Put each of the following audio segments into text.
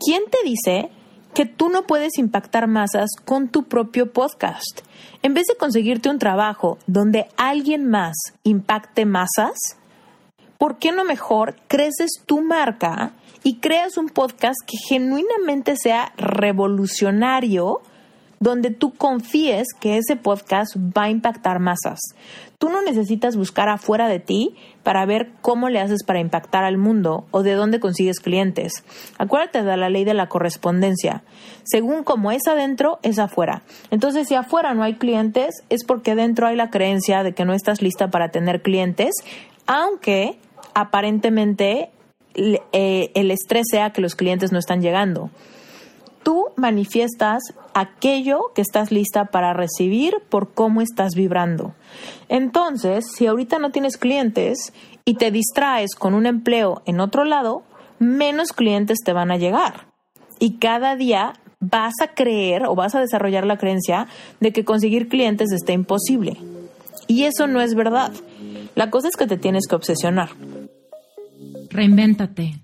¿quién te dice que tú no puedes impactar masas con tu propio podcast? En vez de conseguirte un trabajo donde alguien más impacte masas, ¿por qué no mejor creces tu marca y creas un podcast que genuinamente sea revolucionario? Donde tú confíes que ese podcast va a impactar masas. Tú no necesitas buscar afuera de ti para ver cómo le haces para impactar al mundo o de dónde consigues clientes. Acuérdate de la ley de la correspondencia. Según como es adentro, es afuera. Entonces, si afuera no hay clientes, es porque dentro hay la creencia de que no estás lista para tener clientes, aunque aparentemente eh, el estrés sea que los clientes no están llegando tú manifiestas aquello que estás lista para recibir por cómo estás vibrando. Entonces, si ahorita no tienes clientes y te distraes con un empleo en otro lado, menos clientes te van a llegar. Y cada día vas a creer o vas a desarrollar la creencia de que conseguir clientes está imposible. Y eso no es verdad. La cosa es que te tienes que obsesionar. Reinvéntate.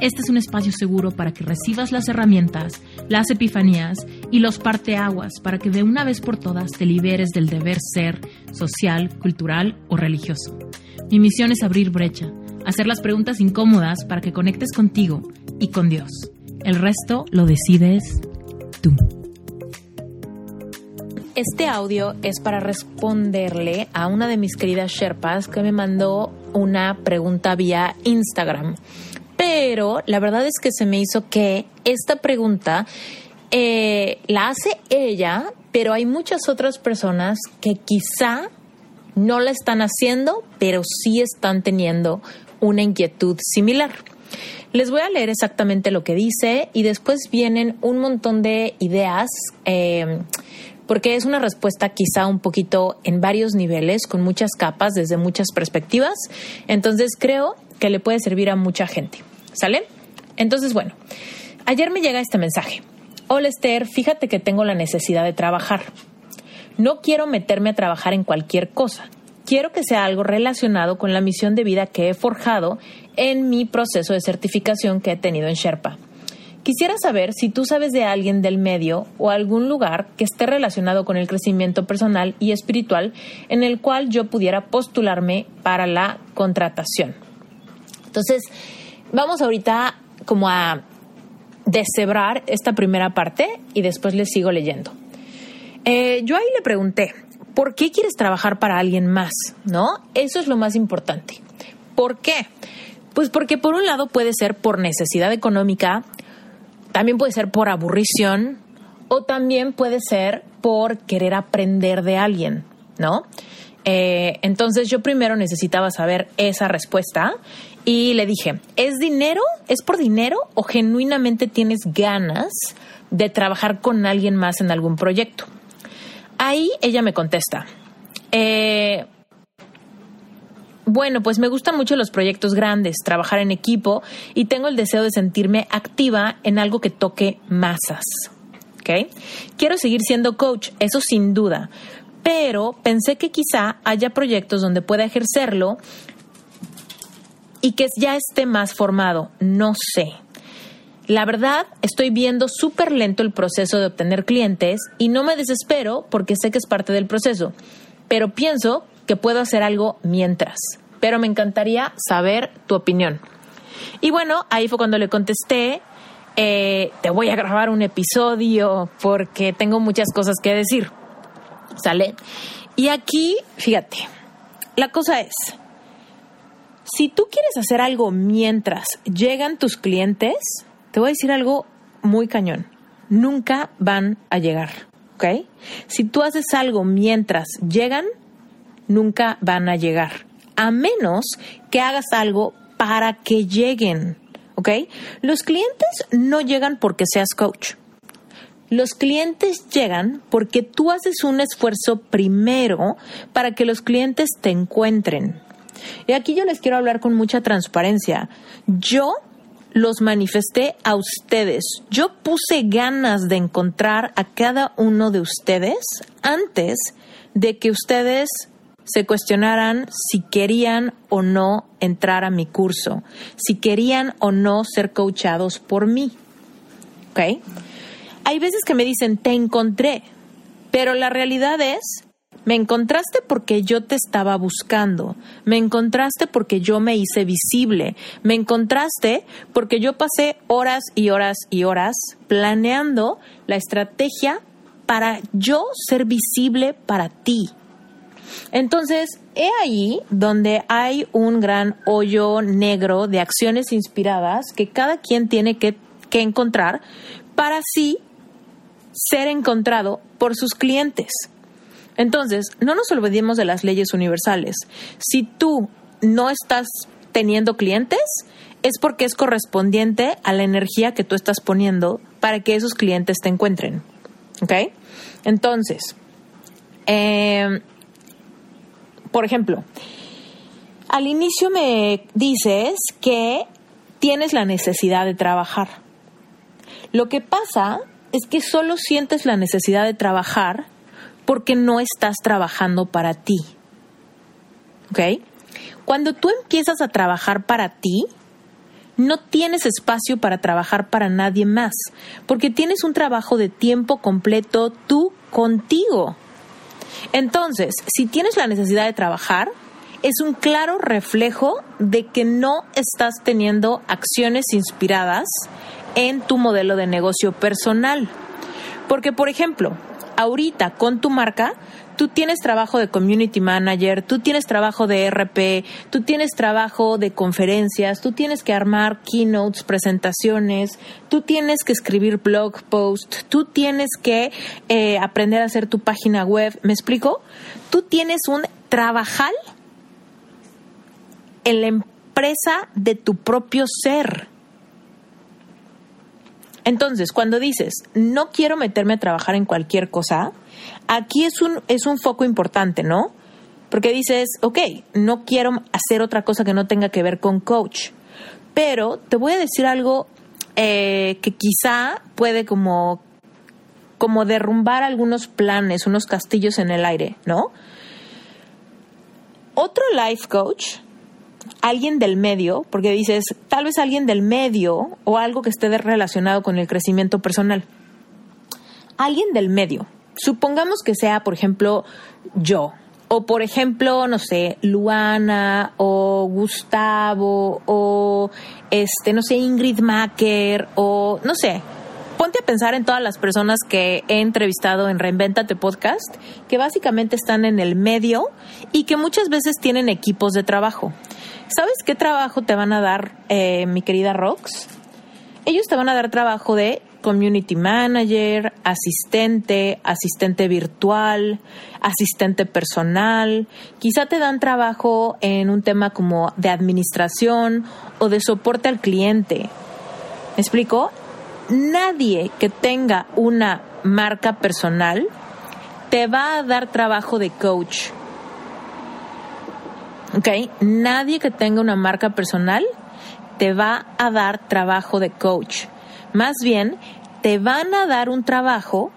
Este es un espacio seguro para que recibas las herramientas, las epifanías y los parteaguas para que de una vez por todas te liberes del deber ser social, cultural o religioso. Mi misión es abrir brecha, hacer las preguntas incómodas para que conectes contigo y con Dios. El resto lo decides tú. Este audio es para responderle a una de mis queridas Sherpas que me mandó una pregunta vía Instagram. Pero la verdad es que se me hizo que esta pregunta eh, la hace ella, pero hay muchas otras personas que quizá no la están haciendo, pero sí están teniendo una inquietud similar. Les voy a leer exactamente lo que dice y después vienen un montón de ideas. Eh, porque es una respuesta quizá un poquito en varios niveles, con muchas capas, desde muchas perspectivas. Entonces creo que le puede servir a mucha gente. ¿Sale? Entonces, bueno, ayer me llega este mensaje. Hola Esther, fíjate que tengo la necesidad de trabajar. No quiero meterme a trabajar en cualquier cosa. Quiero que sea algo relacionado con la misión de vida que he forjado en mi proceso de certificación que he tenido en Sherpa. Quisiera saber si tú sabes de alguien del medio o algún lugar que esté relacionado con el crecimiento personal y espiritual en el cual yo pudiera postularme para la contratación. Entonces, vamos ahorita como a deshebrar esta primera parte y después les sigo leyendo. Eh, yo ahí le pregunté, ¿por qué quieres trabajar para alguien más? ¿No? Eso es lo más importante. ¿Por qué? Pues porque por un lado puede ser por necesidad económica, también puede ser por aburrición o también puede ser por querer aprender de alguien, ¿no? Eh, entonces yo primero necesitaba saber esa respuesta y le dije, ¿es dinero? ¿Es por dinero o genuinamente tienes ganas de trabajar con alguien más en algún proyecto? Ahí ella me contesta, eh, bueno, pues me gustan mucho los proyectos grandes, trabajar en equipo y tengo el deseo de sentirme activa en algo que toque masas. ¿Ok? Quiero seguir siendo coach, eso sin duda, pero pensé que quizá haya proyectos donde pueda ejercerlo y que ya esté más formado. No sé. La verdad, estoy viendo súper lento el proceso de obtener clientes y no me desespero porque sé que es parte del proceso, pero pienso que puedo hacer algo mientras. Pero me encantaría saber tu opinión. Y bueno, ahí fue cuando le contesté, eh, te voy a grabar un episodio porque tengo muchas cosas que decir. ¿Sale? Y aquí, fíjate, la cosa es, si tú quieres hacer algo mientras llegan tus clientes, te voy a decir algo muy cañón. Nunca van a llegar, ¿ok? Si tú haces algo mientras llegan, nunca van a llegar, a menos que hagas algo para que lleguen, ¿ok? Los clientes no llegan porque seas coach. Los clientes llegan porque tú haces un esfuerzo primero para que los clientes te encuentren. Y aquí yo les quiero hablar con mucha transparencia. Yo los manifesté a ustedes. Yo puse ganas de encontrar a cada uno de ustedes antes de que ustedes se cuestionaran si querían o no entrar a mi curso, si querían o no ser coachados por mí. ¿Ok? Hay veces que me dicen, te encontré, pero la realidad es, me encontraste porque yo te estaba buscando, me encontraste porque yo me hice visible, me encontraste porque yo pasé horas y horas y horas planeando la estrategia para yo ser visible para ti. Entonces, he ahí donde hay un gran hoyo negro de acciones inspiradas que cada quien tiene que, encontrar para así ser encontrado por sus clientes. Entonces, no nos olvidemos de las leyes universales. Si tú no estás teniendo clientes, es porque es correspondiente a la energía que tú estás poniendo para que esos clientes te encuentren. ¿Ok? Entonces, eh, por ejemplo, al inicio me dices que tienes la necesidad de trabajar. Lo que pasa es que solo sientes la necesidad de trabajar porque no estás trabajando para ti. ¿Ok? Cuando tú empiezas a trabajar para ti, no tienes espacio para trabajar para nadie más, porque tienes un trabajo de tiempo completo tú contigo. Entonces, si tienes la necesidad de trabajar, es un claro reflejo de que no estás teniendo acciones inspiradas en tu modelo de negocio personal. Porque, por ejemplo, ahorita con tu marca, tú tienes trabajo de community manager, tú tienes trabajo de RP, tú tienes trabajo de conferencias, tú tienes que armar keynotes, presentaciones, tú tienes que escribir blog posts, tú tienes que eh, aprender a hacer tu página web. ¿Me explico? Tú tienes un trabajal en la empresa de tu propio ser. Entonces, cuando dices, no quiero meterme a trabajar en cualquier cosa, aquí es un, es un foco importante, ¿no? Porque dices, ok, no quiero hacer otra cosa que no tenga que ver con coach. Pero te voy a decir algo eh, que quizá puede como, como derrumbar algunos planes, unos castillos en el aire, ¿no? Otro life coach alguien del medio, porque dices, tal vez alguien del medio o algo que esté relacionado con el crecimiento personal. Alguien del medio. Supongamos que sea, por ejemplo, yo. O por ejemplo, no sé, Luana o Gustavo o este, no sé, Ingrid Macker o no sé, ponte a pensar en todas las personas que he entrevistado en Reinventate Podcast, que básicamente están en el medio y que muchas veces tienen equipos de trabajo. ¿Sabes qué trabajo te van a dar, eh, mi querida Rox? Ellos te van a dar trabajo de community manager, asistente, asistente virtual, asistente personal. Quizá te dan trabajo en un tema como de administración o de soporte al cliente. ¿Me explico? Nadie que tenga una marca personal te va a dar trabajo de coach ¿ok? Nadie que tenga una marca personal te va a dar trabajo de coach. Más bien, te van a dar un trabajo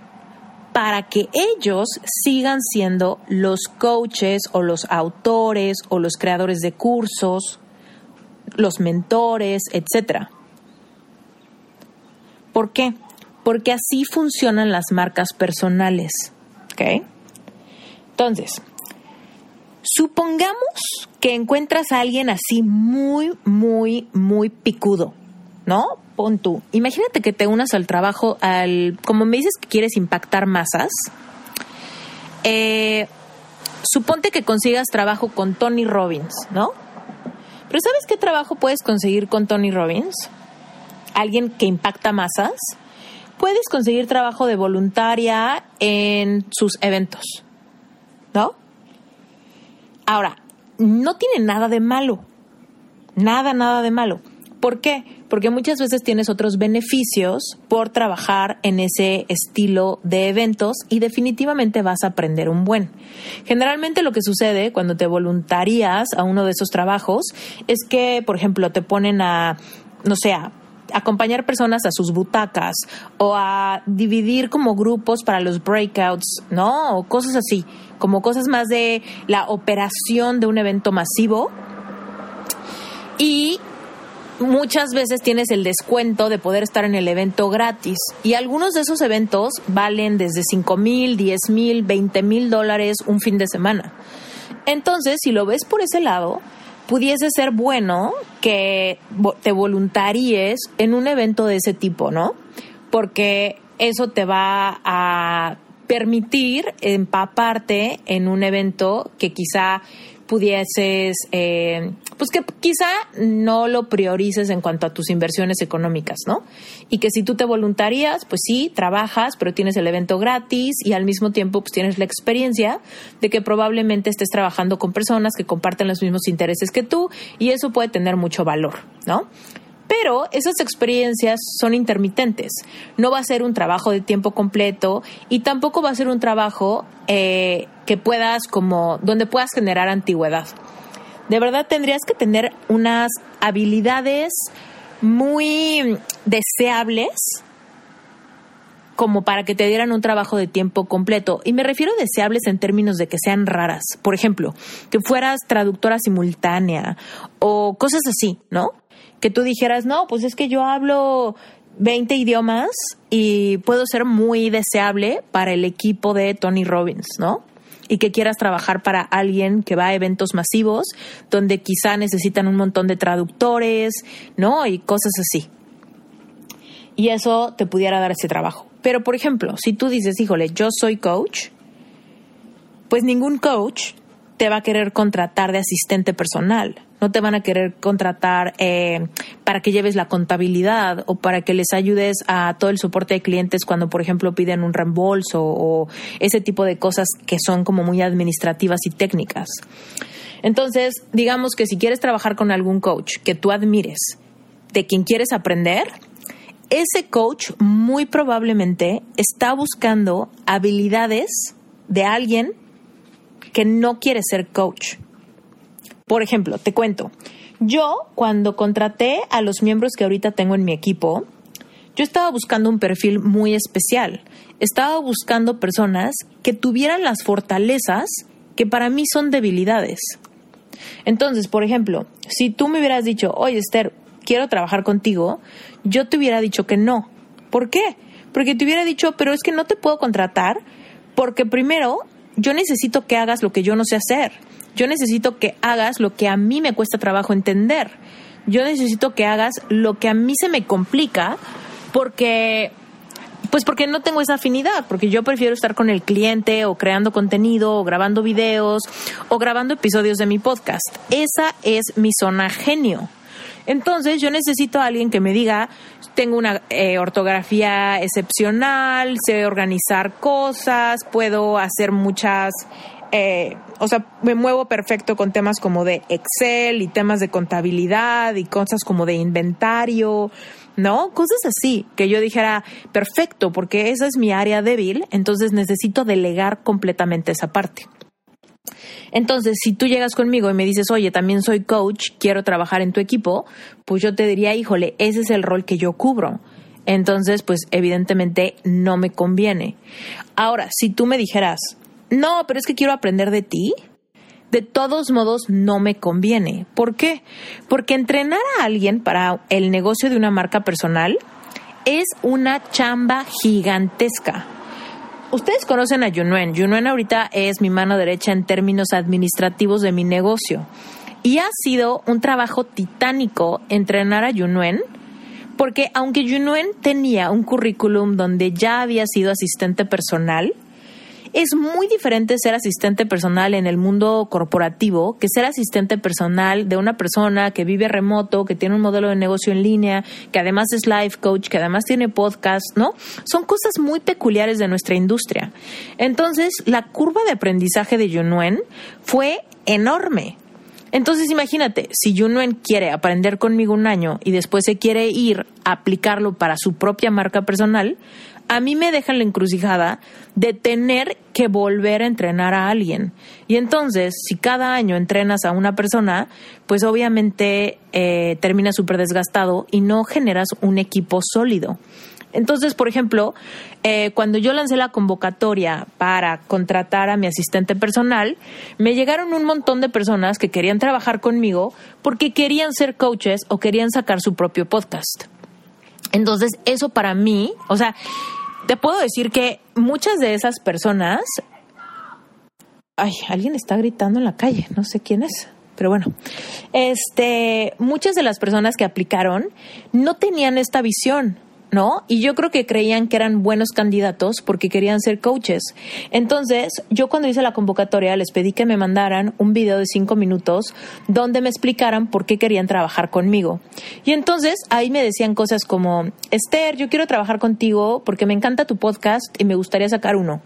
para que ellos sigan siendo los coaches o los autores o los creadores de cursos, los mentores, etc. ¿Por qué? Porque así funcionan las marcas personales. ¿Ok? Entonces, Supongamos que encuentras a alguien así muy, muy, muy picudo, ¿no? Pon tú. Imagínate que te unas al trabajo, al, como me dices que quieres impactar masas. Eh, suponte que consigas trabajo con Tony Robbins, ¿no? Pero ¿sabes qué trabajo puedes conseguir con Tony Robbins? Alguien que impacta masas. Puedes conseguir trabajo de voluntaria en sus eventos, ¿no? Ahora, no tiene nada de malo. Nada, nada de malo. ¿Por qué? Porque muchas veces tienes otros beneficios por trabajar en ese estilo de eventos y definitivamente vas a aprender un buen. Generalmente lo que sucede cuando te voluntarías a uno de esos trabajos es que, por ejemplo, te ponen a, no sé, a acompañar personas a sus butacas o a dividir como grupos para los breakouts, ¿no? O cosas así, como cosas más de la operación de un evento masivo. Y muchas veces tienes el descuento de poder estar en el evento gratis y algunos de esos eventos valen desde 5 mil, 10 mil, 20 mil dólares un fin de semana. Entonces, si lo ves por ese lado, pudiese ser bueno que te voluntaries en un evento de ese tipo, ¿no? Porque eso te va a permitir empaparte en un evento que quizá pudieses, eh, pues que quizá no lo priorices en cuanto a tus inversiones económicas, ¿no? Y que si tú te voluntarías, pues sí, trabajas, pero tienes el evento gratis y al mismo tiempo pues tienes la experiencia de que probablemente estés trabajando con personas que comparten los mismos intereses que tú y eso puede tener mucho valor, ¿no? Pero esas experiencias son intermitentes. No va a ser un trabajo de tiempo completo y tampoco va a ser un trabajo eh, que puedas como, donde puedas generar antigüedad. De verdad tendrías que tener unas habilidades muy deseables como para que te dieran un trabajo de tiempo completo. Y me refiero a deseables en términos de que sean raras. Por ejemplo, que fueras traductora simultánea o cosas así, ¿no? Que tú dijeras, no, pues es que yo hablo 20 idiomas y puedo ser muy deseable para el equipo de Tony Robbins, ¿no? Y que quieras trabajar para alguien que va a eventos masivos donde quizá necesitan un montón de traductores, ¿no? Y cosas así. Y eso te pudiera dar ese trabajo. Pero, por ejemplo, si tú dices, híjole, yo soy coach, pues ningún coach te va a querer contratar de asistente personal no te van a querer contratar eh, para que lleves la contabilidad o para que les ayudes a todo el soporte de clientes cuando, por ejemplo, piden un reembolso o ese tipo de cosas que son como muy administrativas y técnicas. Entonces, digamos que si quieres trabajar con algún coach que tú admires, de quien quieres aprender, ese coach muy probablemente está buscando habilidades de alguien que no quiere ser coach. Por ejemplo, te cuento, yo cuando contraté a los miembros que ahorita tengo en mi equipo, yo estaba buscando un perfil muy especial. Estaba buscando personas que tuvieran las fortalezas que para mí son debilidades. Entonces, por ejemplo, si tú me hubieras dicho, oye Esther, quiero trabajar contigo, yo te hubiera dicho que no. ¿Por qué? Porque te hubiera dicho, pero es que no te puedo contratar porque primero yo necesito que hagas lo que yo no sé hacer. Yo necesito que hagas lo que a mí me cuesta trabajo entender. Yo necesito que hagas lo que a mí se me complica porque pues porque no tengo esa afinidad, porque yo prefiero estar con el cliente o creando contenido o grabando videos o grabando episodios de mi podcast. Esa es mi zona genio. Entonces yo necesito a alguien que me diga, tengo una eh, ortografía excepcional, sé organizar cosas, puedo hacer muchas eh, o sea, me muevo perfecto con temas como de Excel y temas de contabilidad y cosas como de inventario, ¿no? Cosas así, que yo dijera, perfecto, porque esa es mi área débil, entonces necesito delegar completamente esa parte. Entonces, si tú llegas conmigo y me dices, oye, también soy coach, quiero trabajar en tu equipo, pues yo te diría, híjole, ese es el rol que yo cubro. Entonces, pues evidentemente no me conviene. Ahora, si tú me dijeras, no, pero es que quiero aprender de ti, de todos modos no me conviene. ¿Por qué? Porque entrenar a alguien para el negocio de una marca personal es una chamba gigantesca. Ustedes conocen a Yunuen. Yunuen ahorita es mi mano derecha en términos administrativos de mi negocio. Y ha sido un trabajo titánico entrenar a Yunuen, porque aunque Yunuen tenía un currículum donde ya había sido asistente personal, es muy diferente ser asistente personal en el mundo corporativo que ser asistente personal de una persona que vive remoto, que tiene un modelo de negocio en línea, que además es life coach, que además tiene podcast, ¿no? Son cosas muy peculiares de nuestra industria. Entonces, la curva de aprendizaje de Yunuen fue enorme. Entonces imagínate, si Junuen quiere aprender conmigo un año y después se quiere ir a aplicarlo para su propia marca personal, a mí me deja la encrucijada de tener que volver a entrenar a alguien. Y entonces, si cada año entrenas a una persona, pues obviamente eh, termina súper desgastado y no generas un equipo sólido. Entonces, por ejemplo, eh, cuando yo lancé la convocatoria para contratar a mi asistente personal, me llegaron un montón de personas que querían trabajar conmigo porque querían ser coaches o querían sacar su propio podcast. Entonces, eso para mí, o sea, te puedo decir que muchas de esas personas... Ay, alguien está gritando en la calle, no sé quién es. Pero bueno, este, muchas de las personas que aplicaron no tenían esta visión. ¿No? Y yo creo que creían que eran buenos candidatos porque querían ser coaches. Entonces, yo cuando hice la convocatoria les pedí que me mandaran un video de cinco minutos donde me explicaran por qué querían trabajar conmigo. Y entonces ahí me decían cosas como, Esther, yo quiero trabajar contigo porque me encanta tu podcast y me gustaría sacar uno.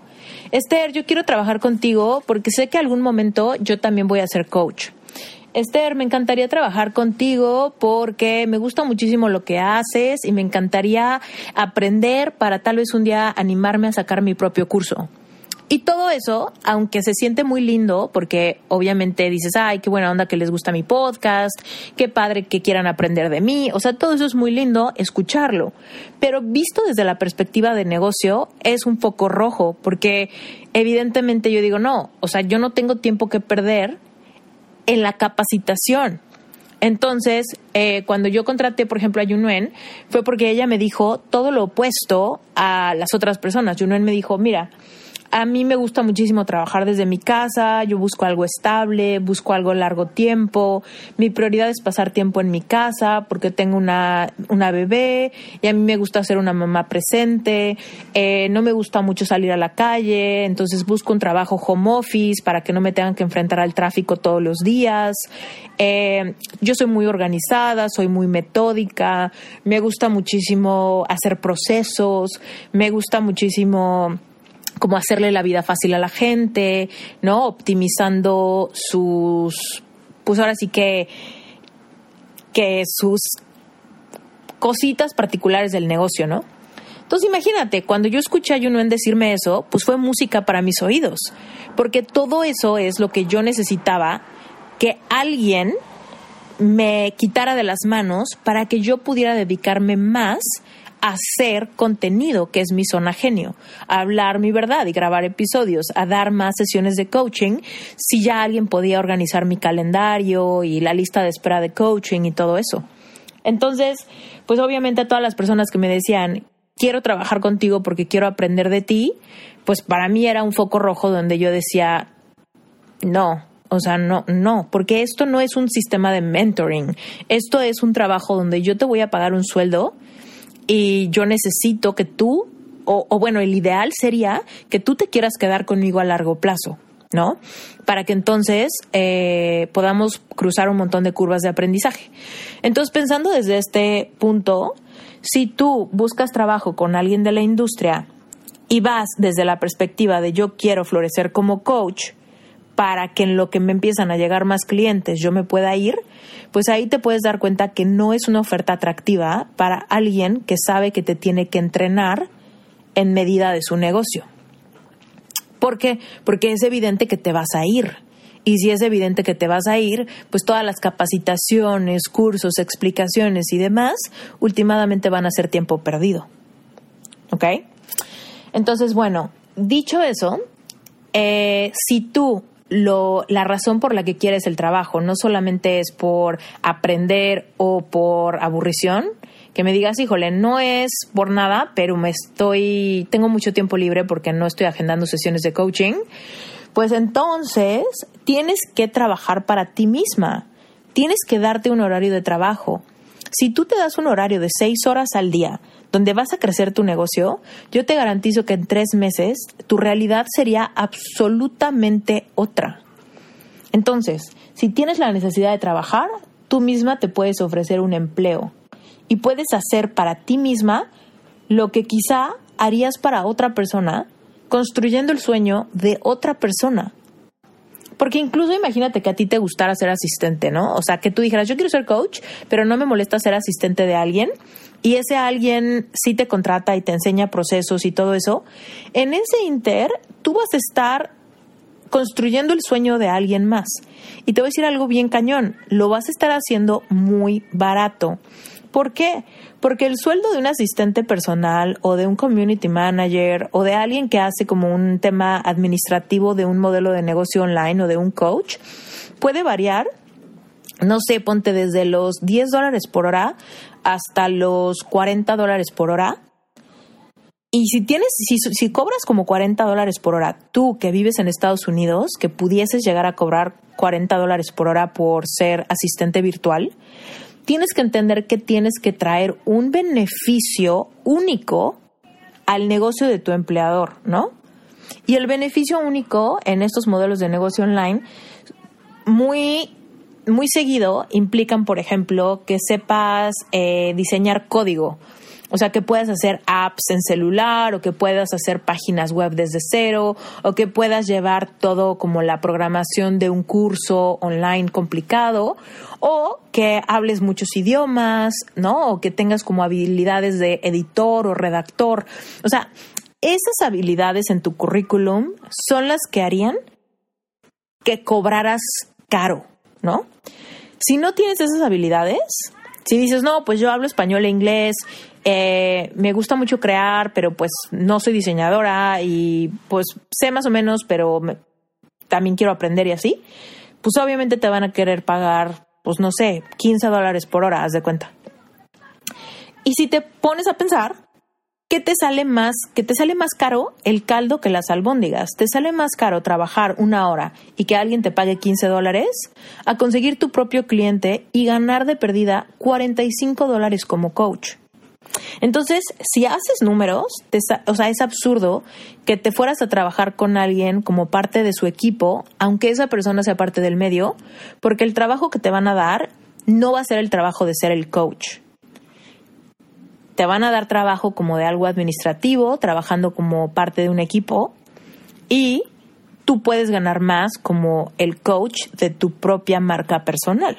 Esther, yo quiero trabajar contigo porque sé que algún momento yo también voy a ser coach. Esther, me encantaría trabajar contigo porque me gusta muchísimo lo que haces y me encantaría aprender para tal vez un día animarme a sacar mi propio curso. Y todo eso, aunque se siente muy lindo, porque obviamente dices, ay, qué buena onda que les gusta mi podcast, qué padre que quieran aprender de mí, o sea, todo eso es muy lindo escucharlo. Pero visto desde la perspectiva de negocio, es un poco rojo, porque evidentemente yo digo, no, o sea, yo no tengo tiempo que perder en la capacitación. Entonces, eh, cuando yo contraté, por ejemplo, a Yunuen, fue porque ella me dijo todo lo opuesto a las otras personas. Yunuen me dijo, mira, a mí me gusta muchísimo trabajar desde mi casa, yo busco algo estable, busco algo largo tiempo, mi prioridad es pasar tiempo en mi casa porque tengo una, una bebé y a mí me gusta ser una mamá presente, eh, no me gusta mucho salir a la calle, entonces busco un trabajo home office para que no me tengan que enfrentar al tráfico todos los días. Eh, yo soy muy organizada, soy muy metódica, me gusta muchísimo hacer procesos, me gusta muchísimo como hacerle la vida fácil a la gente, ¿no? Optimizando sus, pues ahora sí que, que sus cositas particulares del negocio, ¿no? Entonces imagínate, cuando yo escuché a Junuen decirme eso, pues fue música para mis oídos, porque todo eso es lo que yo necesitaba que alguien me quitara de las manos para que yo pudiera dedicarme más hacer contenido, que es mi zona genio, a hablar mi verdad y grabar episodios, a dar más sesiones de coaching, si ya alguien podía organizar mi calendario y la lista de espera de coaching y todo eso. Entonces, pues obviamente a todas las personas que me decían, quiero trabajar contigo porque quiero aprender de ti, pues para mí era un foco rojo donde yo decía, no, o sea, no, no, porque esto no es un sistema de mentoring, esto es un trabajo donde yo te voy a pagar un sueldo y yo necesito que tú, o, bueno, el ideal sería que tú te quieras quedar conmigo a largo plazo. ¿no? Para que entonces eh, podamos cruzar un montón de curvas de aprendizaje. Entonces, pensando desde este punto, si tú buscas trabajo con alguien de la industria y vas desde la perspectiva de yo quiero florecer como coach, para que en lo que me empiezan a llegar más clientes yo me pueda ir, pues ahí te puedes dar cuenta que no es una oferta atractiva para alguien que sabe que te tiene que entrenar en medida de su negocio. ¿Por qué? Porque es evidente que te vas a ir. Y si es evidente que te vas a ir, pues todas las capacitaciones, cursos, explicaciones y demás, últimamente van a ser tiempo perdido. ¿Ok? Entonces, bueno, dicho eso, eh, si tú lo, la razón por la que quieres el trabajo no solamente es por aprender o por aburrición, que me digas, híjole, no es por nada, pero me estoy, tengo mucho tiempo libre porque no estoy agendando sesiones de coaching, pues entonces tienes que trabajar para ti misma, tienes que darte un horario de trabajo. Si tú te das un horario de seis horas al día, donde vas a crecer tu negocio, yo te garantizo que en tres meses tu realidad sería absolutamente otra. Entonces, si tienes la necesidad de trabajar, tú misma te puedes ofrecer un empleo y puedes hacer para ti misma lo que quizá harías para otra persona construyendo el sueño de otra persona. Porque incluso imagínate que a ti te gustara ser asistente, ¿no? O sea, que tú dijeras, yo quiero ser coach, pero no me molesta ser asistente de alguien. Y ese alguien sí te contrata y te enseña procesos y todo eso. En ese inter, tú vas a estar construyendo el sueño de alguien más. Y te voy a decir algo bien cañón, lo vas a estar haciendo muy barato. ¿Por qué? Porque el sueldo de un asistente personal o de un community manager o de alguien que hace como un tema administrativo de un modelo de negocio online o de un coach puede variar, no sé, ponte desde los 10 dólares por hora hasta los 40 dólares por hora. Y si tienes, si, si cobras como 40 dólares por hora, tú que vives en Estados Unidos, que pudieses llegar a cobrar 40 dólares por hora por ser asistente virtual, tienes que entender que tienes que traer un beneficio único al negocio de tu empleador, ¿no? Y el beneficio único en estos modelos de negocio online, muy, muy seguido, implican, por ejemplo, que sepas eh, diseñar código o sea, que puedas hacer apps en celular o que puedas hacer páginas web desde cero o que puedas llevar todo como la programación de un curso online complicado o que hables muchos idiomas, ¿no? O que tengas como habilidades de editor o redactor. O sea, esas habilidades en tu currículum son las que harían que cobraras caro, ¿no? Si no tienes esas habilidades, si dices, no, pues yo hablo español e inglés, eh, me gusta mucho crear, pero pues no soy diseñadora y pues sé más o menos, pero también quiero aprender y así, pues obviamente te van a querer pagar, pues no sé, 15 dólares por hora, haz de cuenta. Y si te pones a pensar, ¿qué te sale más? ¿Qué te sale más caro el caldo que las albóndigas? ¿Te sale más caro trabajar una hora y que alguien te pague 15 dólares a conseguir tu propio cliente y ganar de perdida 45 dólares como coach? Entonces, si haces números, o sea, es absurdo que te fueras a trabajar con alguien como parte de su equipo, aunque esa persona sea parte del medio, porque el trabajo que te van a dar no va a ser el trabajo de ser el coach. Te van a dar trabajo como de algo administrativo, trabajando como parte de un equipo, y tú puedes ganar más como el coach de tu propia marca personal.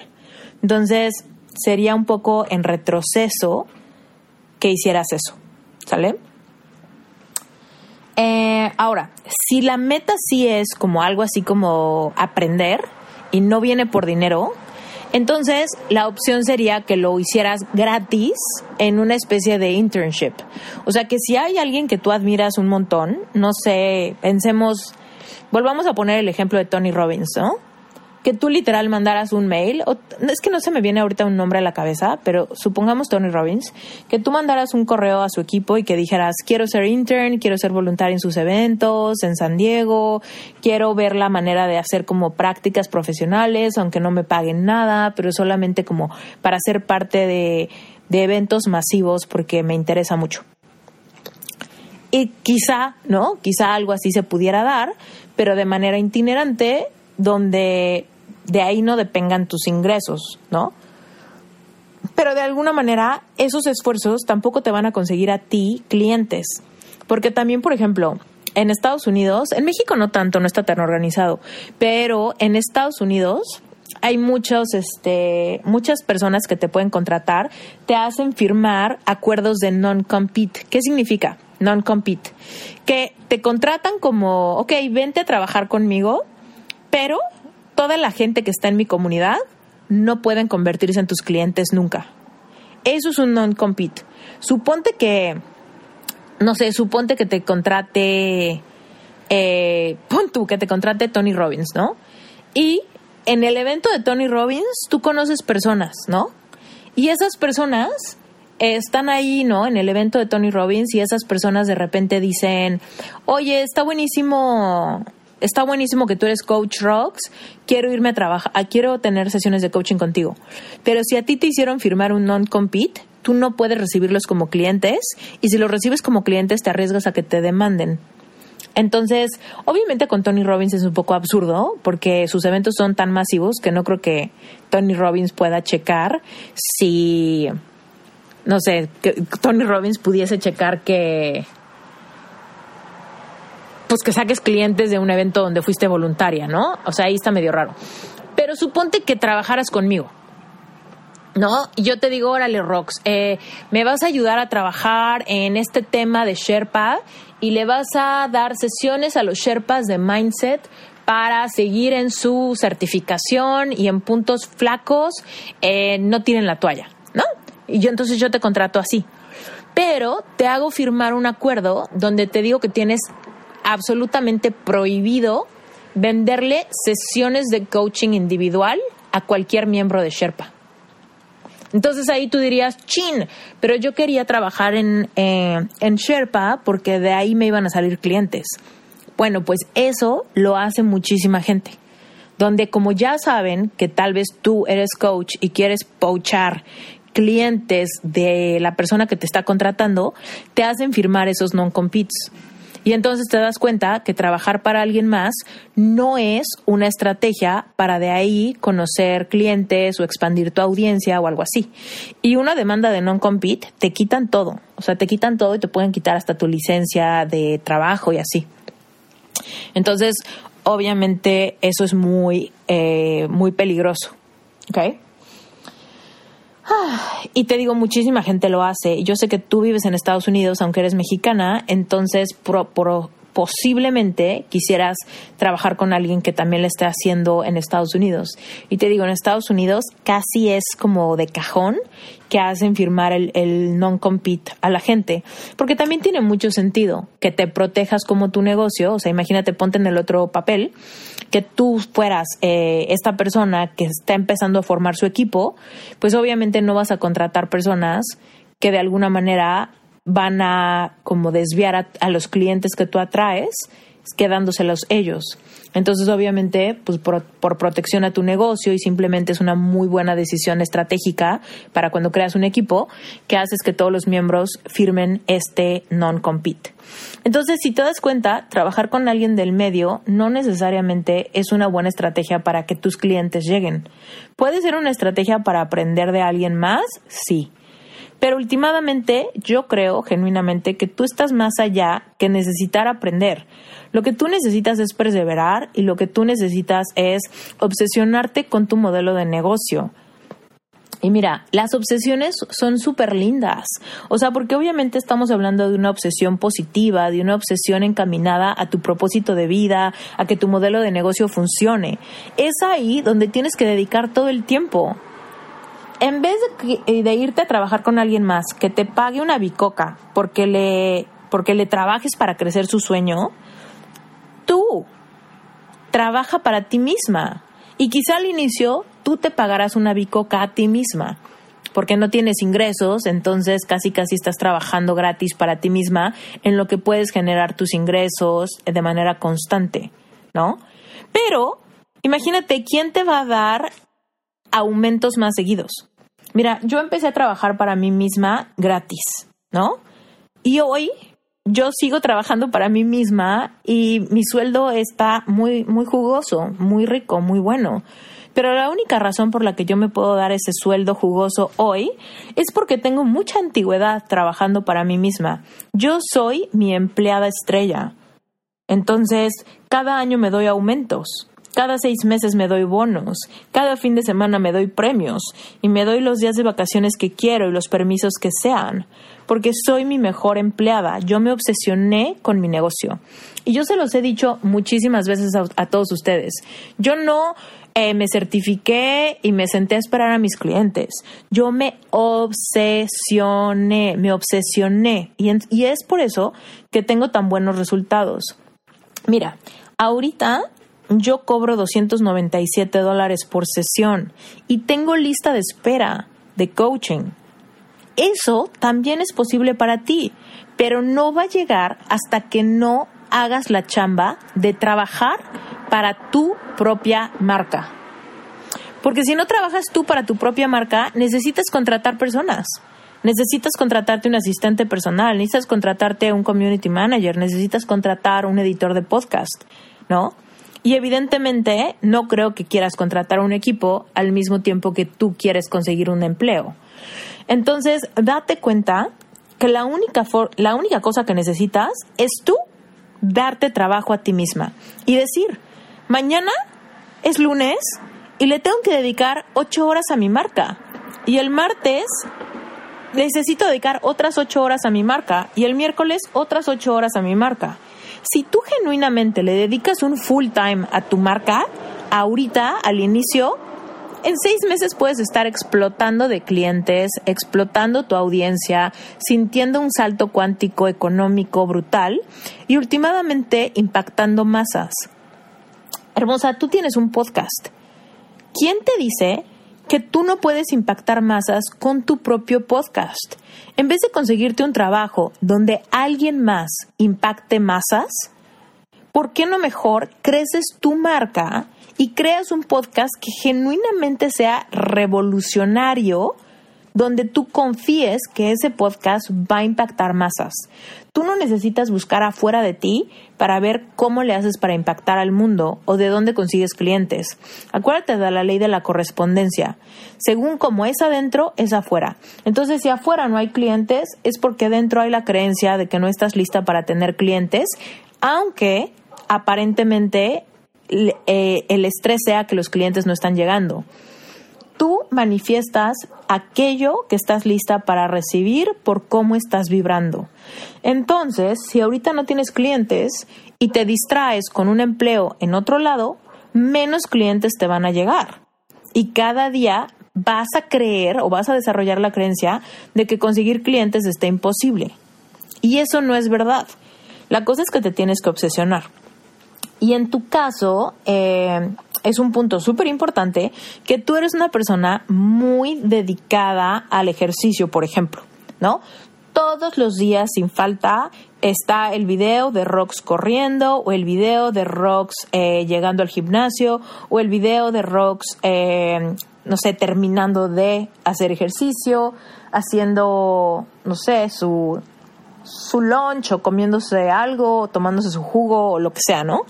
Entonces, sería un poco en retroceso que hicieras eso. ¿Sale? Eh, ahora, si la meta sí es como algo así como aprender y no viene por dinero, entonces la opción sería que lo hicieras gratis en una especie de internship. O sea que si hay alguien que tú admiras un montón, no sé, pensemos, volvamos a poner el ejemplo de Tony Robbins, ¿no? Que tú literal mandaras un mail, o, es que no se me viene ahorita un nombre a la cabeza, pero supongamos Tony Robbins, que tú mandaras un correo a su equipo y que dijeras, quiero ser intern, quiero ser voluntario en sus eventos, en San Diego, quiero ver la manera de hacer como prácticas profesionales, aunque no me paguen nada, pero solamente como para ser parte de, de eventos masivos porque me interesa mucho. Y quizá, ¿no? Quizá algo así se pudiera dar, pero de manera itinerante donde de ahí no dependan tus ingresos, ¿no? Pero de alguna manera esos esfuerzos tampoco te van a conseguir a ti clientes. Porque también, por ejemplo, en Estados Unidos, en México no tanto, no está tan organizado, pero en Estados Unidos hay muchos, este, muchas personas que te pueden contratar, te hacen firmar acuerdos de non-compete. ¿Qué significa non-compete? Que te contratan como, ok, vente a trabajar conmigo, pero toda la gente que está en mi comunidad no pueden convertirse en tus clientes nunca. Eso es un non-compete. Suponte que, no sé, suponte que te contrate, eh, pon tú, que te contrate Tony Robbins, ¿no? Y en el evento de Tony Robbins tú conoces personas, ¿no? Y esas personas están ahí, ¿no? En el evento de Tony Robbins y esas personas de repente dicen, oye, está buenísimo está buenísimo que tú eres coach rocks, quiero irme a trabajar, quiero tener sesiones de coaching contigo. Pero si a ti te hicieron firmar un non-compete, tú no puedes recibirlos como clientes y si los recibes como clientes te arriesgas a que te demanden. Entonces, obviamente con Tony Robbins es un poco absurdo porque sus eventos son tan masivos que no creo que Tony Robbins pueda checar si, no sé, que Tony Robbins pudiese checar que pues que saques clientes de un evento donde fuiste voluntaria, ¿no? O sea, ahí está medio raro. Pero suponte que trabajaras conmigo. ¿no? Y yo te digo, órale, Rox, eh, me vas a ayudar a trabajar en este tema de Sherpa y le vas a dar sesiones a los Sherpas de Mindset para seguir en su certificación y en puntos flacos eh, no tiren la toalla, ¿no? Y yo entonces yo te contrato así. Pero te hago firmar un acuerdo donde te digo que tienes absolutamente prohibido venderle sesiones de coaching individual a cualquier miembro de Sherpa. Entonces ahí tú dirías, chin, pero yo quería trabajar en, eh, en Sherpa porque de ahí me iban a salir clientes. Bueno, pues eso lo hace muchísima gente. Donde como ya saben que tal vez tú eres coach y quieres poachar clientes de la persona que te está contratando, te hacen firmar esos non-competes. Y entonces te das cuenta que trabajar para alguien más no es una estrategia para de ahí conocer clientes o expandir tu audiencia o algo así. Y una demanda de non-compete te quitan todo. O sea, te quitan todo y te pueden quitar hasta tu licencia de trabajo y así. Entonces, obviamente, eso es muy, eh, muy peligroso. ¿Ok? Y te digo, muchísima gente lo hace. Yo sé que tú vives en Estados Unidos, aunque eres mexicana, entonces pro, posiblemente quisieras trabajar con alguien que también lo esté haciendo en Estados Unidos. Y te digo, en Estados Unidos casi es como de cajón que hacen firmar el, el non-compete a la gente, porque también tiene mucho sentido que te protejas como tu negocio, o sea, imagínate, ponte en el otro papel, que tú fueras eh, esta persona que está empezando a formar su equipo, pues obviamente no vas a contratar personas que de alguna manera van a como desviar a, los clientes que tú atraes, quedándoselos ellos. Entonces, obviamente, pues por, por, protección a tu negocio y simplemente es una muy buena decisión estratégica para cuando creas un equipo que haces que todos los miembros firmen este non-compete. Entonces, si te das cuenta, trabajar con alguien del medio no necesariamente es una buena estrategia para que tus clientes lleguen. ¿Puede ser una estrategia para aprender de alguien más? Sí. Pero últimamente yo creo genuinamente que tú estás más allá que necesitar aprender. Lo que tú necesitas es perseverar y lo que tú necesitas es obsesionarte con tu modelo de negocio. Y mira, las obsesiones son súper lindas. O sea, porque obviamente estamos hablando de una obsesión positiva, de una obsesión encaminada a tu propósito de vida, a que tu modelo de negocio funcione. Es ahí donde tienes que dedicar todo el tiempo en vez eh, de, irte a trabajar con alguien más que te pague una bicoca porque le, porque le trabajes para crecer su sueño, tú trabaja para ti misma. Y quizá al inicio tú te pagarás una bicoca a ti misma, porque no tienes ingresos, entonces casi casi estás trabajando gratis para ti misma en lo que puedes generar tus ingresos de manera constante, ¿no? Pero imagínate quién te va a dar aumentos más seguidos. Mira, yo empecé a trabajar para mí misma gratis, ¿no? Y hoy yo sigo trabajando para mí misma y mi sueldo está muy, muy jugoso, muy rico, muy bueno. Pero la única razón por la que yo me puedo dar ese sueldo jugoso hoy es porque tengo mucha antigüedad trabajando para mí misma. Yo soy mi empleada estrella. Entonces, cada año me doy aumentos. Cada seis meses me doy bonos, cada fin de semana me doy premios y me doy los días de vacaciones que quiero y los permisos que sean, porque soy mi mejor empleada. Yo me obsesioné con mi negocio. Y yo se los he dicho muchísimas veces a, todos ustedes. Yo no eh, me certifiqué y me senté a esperar a mis clientes. Yo me obsesioné, me obsesioné. Y, y es por eso que tengo tan buenos resultados. Mira, ahorita yo cobro 297 dólares por sesión y tengo lista de espera de coaching. Eso también es posible para ti, pero no va a llegar hasta que no hagas la chamba de trabajar para tu propia marca. Porque si no trabajas tú para tu propia marca, necesitas contratar personas. Necesitas contratarte un asistente personal, necesitas contratarte un community manager, necesitas contratar un editor de podcast, ¿no? Y evidentemente no creo que quieras contratar un equipo al mismo tiempo que tú quieres conseguir un empleo. Entonces, date cuenta que la única, la única cosa que necesitas es tú darte trabajo a ti misma y decir, mañana es lunes y le tengo que dedicar ocho horas a mi marca. Y el martes necesito dedicar otras ocho horas a mi marca. Y el miércoles otras ocho horas a mi marca. Si tú genuinamente le dedicas un full time a tu marca, ahorita, al inicio, en seis meses puedes estar explotando de clientes, explotando tu audiencia, sintiendo un salto cuántico económico brutal y últimamente impactando masas. Hermosa, tú tienes un podcast. ¿Quién te dice que tú no puedes impactar masas con tu propio podcast? En vez de conseguirte un trabajo donde alguien más impacte masas, ¿por qué no mejor creces tu marca y creas un podcast que genuinamente sea revolucionario? Donde tú confíes que ese podcast va a impactar masas. Tú no necesitas buscar afuera de ti para ver cómo le haces para impactar al mundo o de dónde consigues clientes. Acuérdate de la ley de la correspondencia. Según como es adentro, es afuera. Entonces, si afuera no hay clientes, es porque dentro hay la creencia de que no estás lista para tener clientes, aunque aparentemente eh, el estrés sea que los clientes no están llegando tú manifiestas aquello que estás lista para recibir por cómo estás vibrando. Entonces, si ahorita no tienes clientes y te distraes con un empleo en otro lado, menos clientes te van a llegar. Y cada día vas a creer o vas a desarrollar la creencia de que conseguir clientes está imposible. Y eso no es verdad. La cosa es que te tienes que obsesionar. Y en tu caso, eh, es un punto súper importante que tú eres una persona muy dedicada al ejercicio, por ejemplo, ¿no? Todos los días sin falta está el video de Rox corriendo o el video de Rox eh, llegando al gimnasio o el video de Rox, eh, no sé, terminando de hacer ejercicio, haciendo, no sé, su, su lunch o comiéndose algo, tomándose su jugo o lo que sea, ¿no?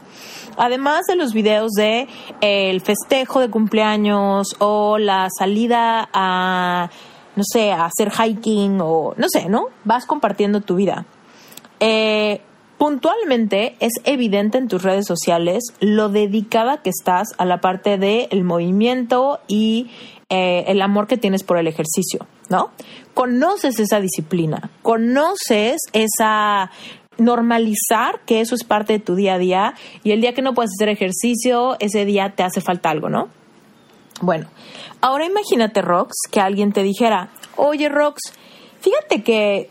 Además de los videos de eh, el festejo de cumpleaños o la salida a, no sé, a hacer hiking o no sé, ¿no? Vas compartiendo tu vida. Eh, puntualmente es evidente en tus redes sociales lo dedicada que estás a la parte del movimiento y eh, el amor que tienes por el ejercicio, ¿no? Conoces esa disciplina, conoces esa normalizar que eso es parte de tu día a día y el día que no puedes hacer ejercicio, ese día te hace falta algo, ¿no? Bueno, ahora imagínate, Rox, que alguien te dijera, oye, Rox, fíjate que,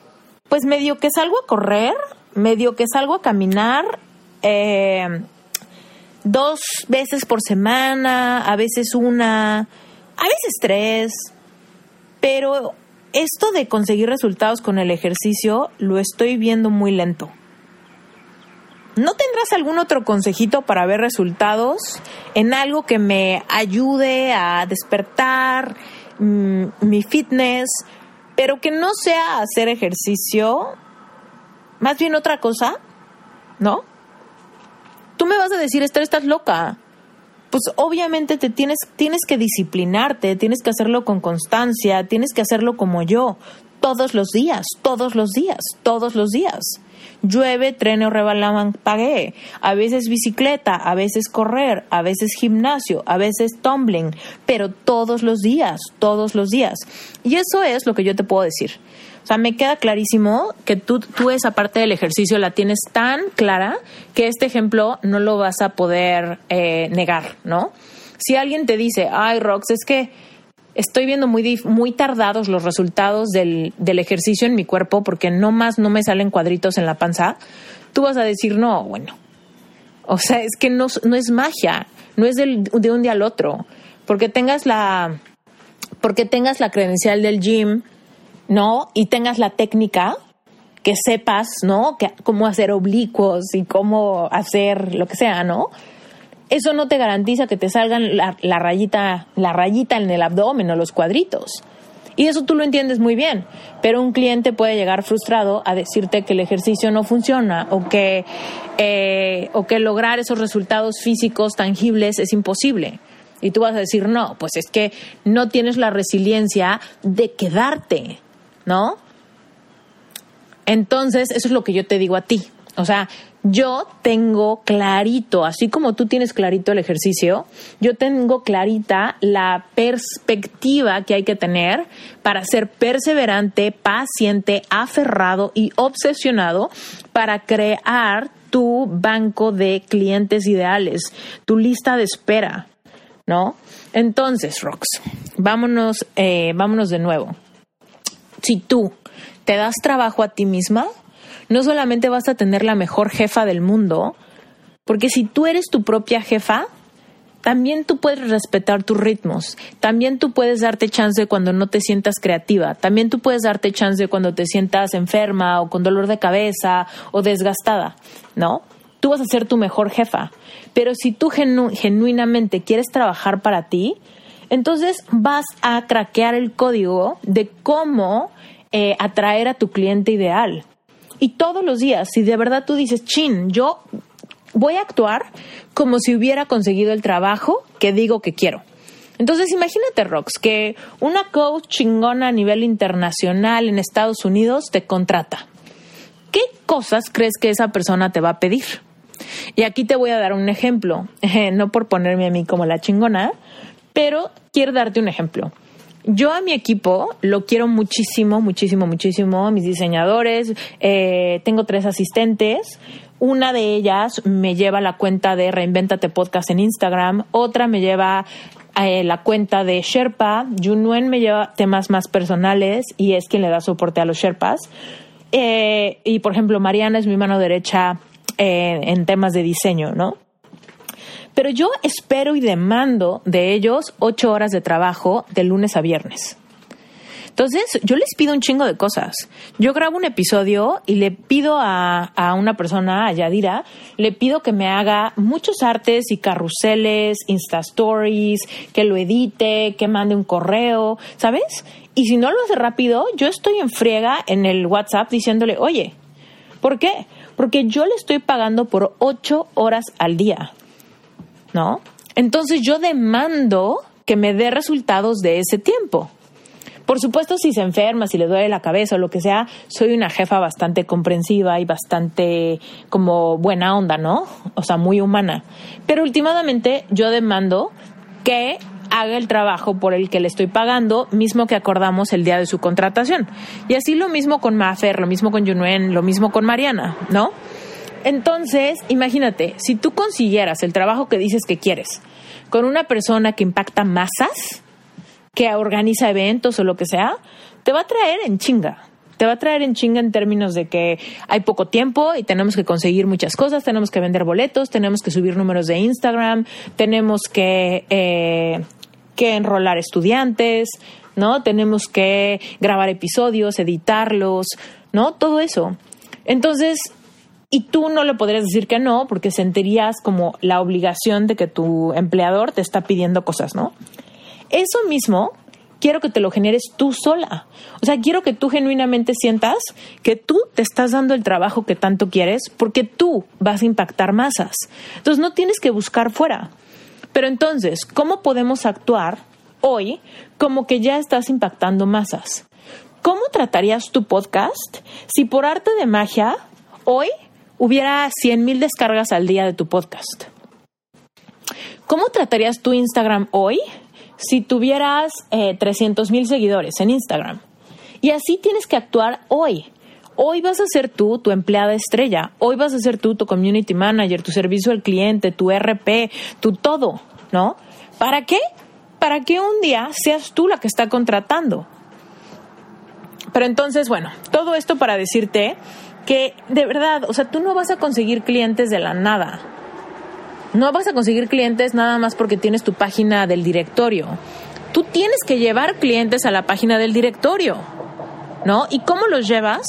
pues medio que salgo a correr, medio que salgo a caminar, eh, dos veces por semana, a veces una, a veces tres, pero esto de conseguir resultados con el ejercicio lo estoy viendo muy lento. ¿No tendrás algún otro consejito para ver resultados en algo que me ayude a despertar mm, mi fitness, pero que no sea hacer ejercicio? Más bien otra cosa, ¿no? Tú me vas a decir, Esther, estás loca. Pues obviamente te tienes, tienes que disciplinarte, tienes que hacerlo con constancia, tienes que hacerlo como yo, todos los días, todos los días, todos los días llueve, trene o rebalaman, pagué. A veces bicicleta, a veces correr, a veces gimnasio, a veces tumbling, pero todos los días, todos los días. Y eso es lo que yo te puedo decir. O sea, me queda clarísimo que tú, tú esa parte del ejercicio la tienes tan clara que este ejemplo no lo vas a poder eh, negar, ¿no? Si alguien te dice, ay, Rox, es que estoy viendo muy, muy tardados los resultados del, del ejercicio en mi cuerpo porque no más no me salen cuadritos en la panza, tú vas a decir, no, bueno, o sea, es que no, no es magia, no es del, de un día al otro, porque tengas la, porque tengas la credencial del gym, ¿no? Y tengas la técnica, que sepas, ¿no? Que, cómo hacer oblicuos y cómo hacer lo que sea, ¿no? eso no te garantiza que te salgan la, rayita, la rayita en el abdomen o los cuadritos. Y eso tú lo entiendes muy bien, pero un cliente puede llegar frustrado a decirte que el ejercicio no funciona o que, eh, o que lograr esos resultados físicos tangibles es imposible. Y tú vas a decir, no, pues es que no tienes la resiliencia de quedarte, ¿no? Entonces, eso es lo que yo te digo a ti. O sea, yo tengo clarito, así como tú tienes clarito el ejercicio, yo tengo clarita la perspectiva que hay que tener para ser perseverante, paciente, aferrado y obsesionado para crear tu banco de clientes ideales, tu lista de espera, ¿no? Entonces, Rox, vámonos, eh, vámonos de nuevo. Si tú te das trabajo a ti misma, no solamente vas a tener la mejor jefa del mundo, porque si tú eres tu propia jefa, también tú puedes respetar tus ritmos, también tú puedes darte chance cuando no te sientas creativa, también tú puedes darte chance cuando te sientas enferma o con dolor de cabeza o desgastada, ¿no? Tú vas a ser tu mejor jefa, pero si tú genuinamente quieres trabajar para ti, entonces vas a craquear el código de cómo eh, atraer a tu cliente ideal. Y todos los días, si de verdad tú dices, chin, yo voy a actuar como si hubiera conseguido el trabajo que digo que quiero. Entonces imagínate, Rox, que una coach chingona a nivel internacional en Estados Unidos te contrata. ¿Qué cosas crees que esa persona te va a pedir? Y aquí te voy a dar un ejemplo, no por ponerme a mí como la chingona, pero quiero darte un ejemplo. Yo a mi equipo lo quiero muchísimo, muchísimo, muchísimo. Mis diseñadores, eh, tengo tres asistentes. Una de ellas me lleva la cuenta de Reinventate Podcast en Instagram. Otra me lleva eh, la cuenta de Sherpa. Junuen me lleva temas más personales y es quien le da soporte a los Sherpas. Eh, y por ejemplo, Mariana es mi mano derecha en temas de diseño, ¿no? Pero yo espero y demando de ellos ocho horas de trabajo de lunes a viernes. Entonces, yo les pido un chingo de cosas. Yo grabo un episodio y le pido a, una persona, a Yadira, le pido que me haga muchos artes y carruseles, Insta Stories, que lo edite, que mande un correo, ¿sabes? Y si no lo hace rápido, yo estoy en friega en el WhatsApp diciéndole, oye, ¿por qué? Porque yo le estoy pagando por ocho horas al día. ¿No? Entonces yo demando que me dé resultados de ese tiempo. Por supuesto, si se enferma, si le duele la cabeza o lo que sea, soy una jefa bastante comprensiva y bastante como buena onda, ¿no? O sea, muy humana. Pero últimamente yo demando que haga el trabajo por el que le estoy pagando, mismo que acordamos el día de su contratación. Y así lo mismo con Mafer, lo mismo con Junuen, lo mismo con Mariana, ¿no? Entonces, imagínate, si tú consiguieras el trabajo que dices que quieres con una persona que impacta masas, que organiza eventos o lo que sea, te va a traer en chinga. Te va a traer en chinga en términos de que hay poco tiempo y tenemos que conseguir muchas cosas, tenemos que vender boletos, tenemos que subir números de Instagram, tenemos que, eh, que enrolar estudiantes, ¿no? Tenemos que grabar episodios, editarlos, ¿no? Todo eso. Entonces, y tú no le podrías decir que no porque sentirías como la obligación de que tu empleador te está pidiendo cosas, ¿no? Eso mismo quiero que te lo generes tú sola. O sea, quiero que tú genuinamente sientas que tú te estás dando el trabajo que tanto quieres porque tú vas a impactar masas. Entonces no tienes que buscar fuera. Pero entonces, ¿cómo podemos actuar hoy como que ya estás impactando masas? ¿Cómo tratarías tu podcast si por arte de magia hoy hubiera 100.000 descargas al día de tu podcast? ¿Cómo tratarías tu Instagram hoy si tuvieras eh, 300.000 seguidores en Instagram? Y así tienes que actuar hoy. Hoy vas a ser tú tu empleada estrella. Hoy vas a ser tú tu community manager, tu servicio al cliente, tu RP, tu todo, ¿no? ¿Para qué? Para que un día seas tú la que está contratando. Pero entonces, bueno, todo esto para decirte que de verdad, o sea, tú no vas a conseguir clientes de la nada. No vas a conseguir clientes nada más porque tienes tu página del directorio. Tú tienes que llevar clientes a la página del directorio, ¿no? ¿Y cómo los llevas?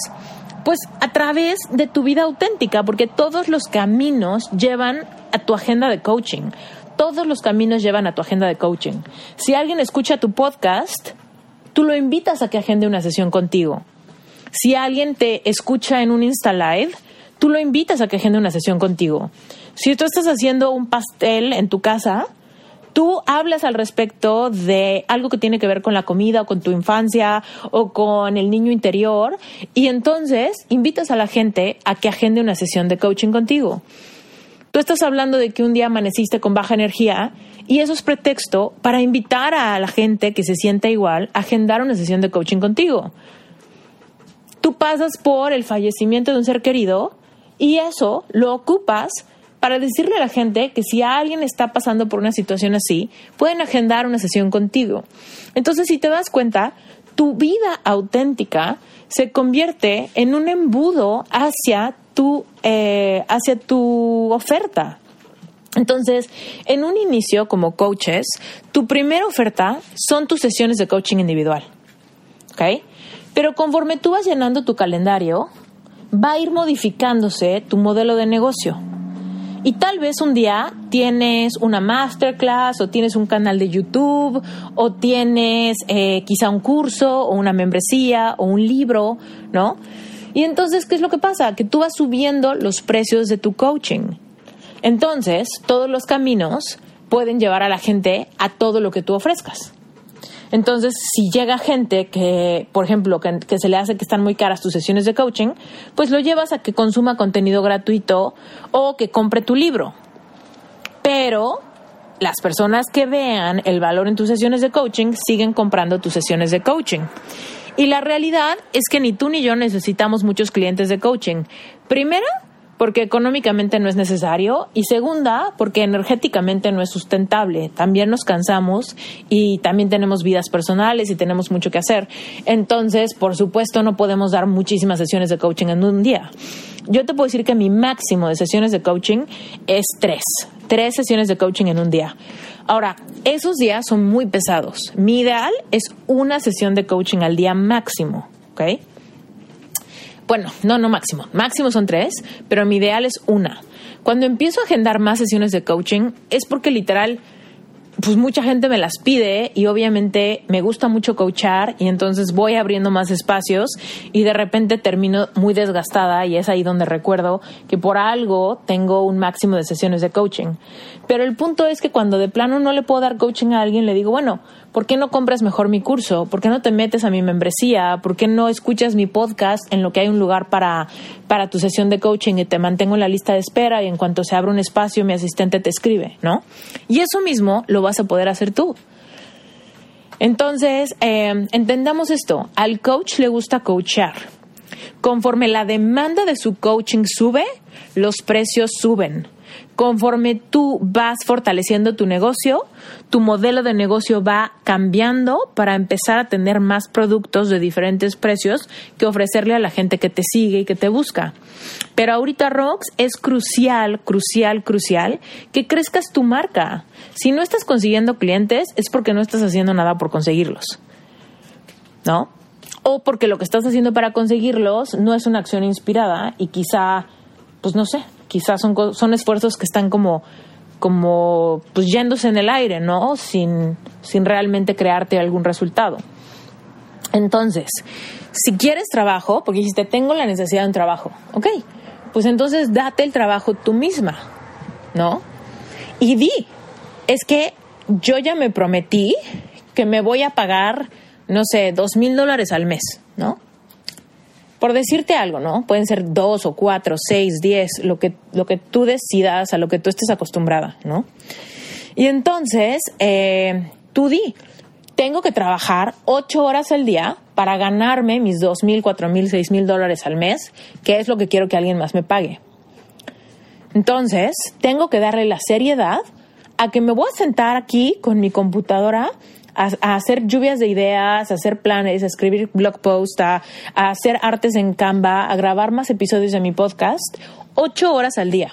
Pues a través de tu vida auténtica, porque todos los caminos llevan a tu agenda de coaching. Todos los caminos llevan a tu agenda de coaching. Si alguien escucha tu podcast, tú lo invitas a que agende una sesión contigo. Si alguien te escucha en un Insta Live, tú lo invitas a que agende una sesión contigo. Si tú estás haciendo un pastel en tu casa, tú hablas al respecto de algo que tiene que ver con la comida o con tu infancia o con el niño interior y entonces invitas a la gente a que agende una sesión de coaching contigo. Tú estás hablando de que un día amaneciste con baja energía y eso es pretexto para invitar a la gente que se sienta igual a agendar una sesión de coaching contigo. Tú pasas por el fallecimiento de un ser querido y eso lo ocupas para decirle a la gente que si alguien está pasando por una situación así, pueden agendar una sesión contigo. Entonces, si te das cuenta, tu vida auténtica se convierte en un embudo hacia tu, eh, hacia tu oferta. Entonces, en un inicio como coaches, tu primera oferta son tus sesiones de coaching individual. ¿Ok? Pero conforme tú vas llenando tu calendario, va a ir modificándose tu modelo de negocio. Y tal vez un día tienes una masterclass o tienes un canal de YouTube o tienes eh, quizá un curso o una membresía o un libro, ¿no? Y entonces, ¿qué es lo que pasa? Que tú vas subiendo los precios de tu coaching. Entonces, todos los caminos pueden llevar a la gente a todo lo que tú ofrezcas. Entonces, si llega gente que, por ejemplo, que, se le hace que están muy caras tus sesiones de coaching, pues lo llevas a que consuma contenido gratuito o que compre tu libro. Pero las personas que vean el valor en tus sesiones de coaching siguen comprando tus sesiones de coaching. Y la realidad es que ni tú ni yo necesitamos muchos clientes de coaching. Primero, porque económicamente no es necesario y segunda, porque energéticamente no es sustentable. También nos cansamos y también tenemos vidas personales y tenemos mucho que hacer. Entonces, por supuesto, no podemos dar muchísimas sesiones de coaching en un día. Yo te puedo decir que mi máximo de sesiones de coaching es tres. Tres sesiones de coaching en un día. Ahora, esos días son muy pesados. Mi ideal es una sesión de coaching al día máximo, ¿ok? Bueno, no, no máximo. Máximo son tres, pero mi ideal es una. Cuando empiezo a agendar más sesiones de coaching es porque literal pues mucha gente me las pide y obviamente me gusta mucho coachar y entonces voy abriendo más espacios y de repente termino muy desgastada y es ahí donde recuerdo que por algo tengo un máximo de sesiones de coaching. Pero el punto es que cuando de plano no le puedo dar coaching a alguien, le digo, bueno, ¿por qué no compras mejor mi curso? ¿Por qué no te metes a mi membresía? ¿Por qué no escuchas mi podcast en lo que hay un lugar para, para tu sesión de coaching y te mantengo en la lista de espera y en cuanto se abre un espacio mi asistente te escribe, ¿no? Y eso mismo lo vas a poder hacer tú. Entonces, eh, entendamos esto, al coach le gusta coachar. Conforme la demanda de su coaching sube, los precios suben. Conforme tú vas fortaleciendo tu negocio, tu modelo de negocio va cambiando para empezar a tener más productos de diferentes precios que ofrecerle a la gente que te sigue y que te busca. Pero ahorita, Rox, es crucial, crucial, crucial que crezcas tu marca. Si no estás consiguiendo clientes, es porque no estás haciendo nada por conseguirlos. ¿No? O porque lo que estás haciendo para conseguirlos no es una acción inspirada y quizá, pues no sé, quizás son, son esfuerzos que están como, como pues yéndose en el aire, ¿no? Sin, sin realmente crearte algún resultado. Entonces, si quieres trabajo, porque dijiste, tengo la necesidad de un trabajo, ok, pues entonces date el trabajo tú misma, ¿no? Y di, es que yo ya me prometí que me voy a pagar, no sé, dos mil dólares al mes, ¿no? Por decirte algo, ¿no? Pueden ser dos o cuatro, seis, diez, lo que, lo que tú decidas, a lo que tú estés acostumbrada, ¿no? Y entonces, eh, tú di, tengo que trabajar ocho horas al día para ganarme mis dos mil, cuatro mil, seis mil dólares al mes, que es lo que quiero que alguien más me pague. Entonces, tengo que darle la seriedad a que me voy a sentar aquí con mi computadora a, hacer lluvias de ideas, a hacer planes, a escribir blog posts, a, a hacer artes en Canva, a grabar más episodios de mi podcast, ocho horas al día.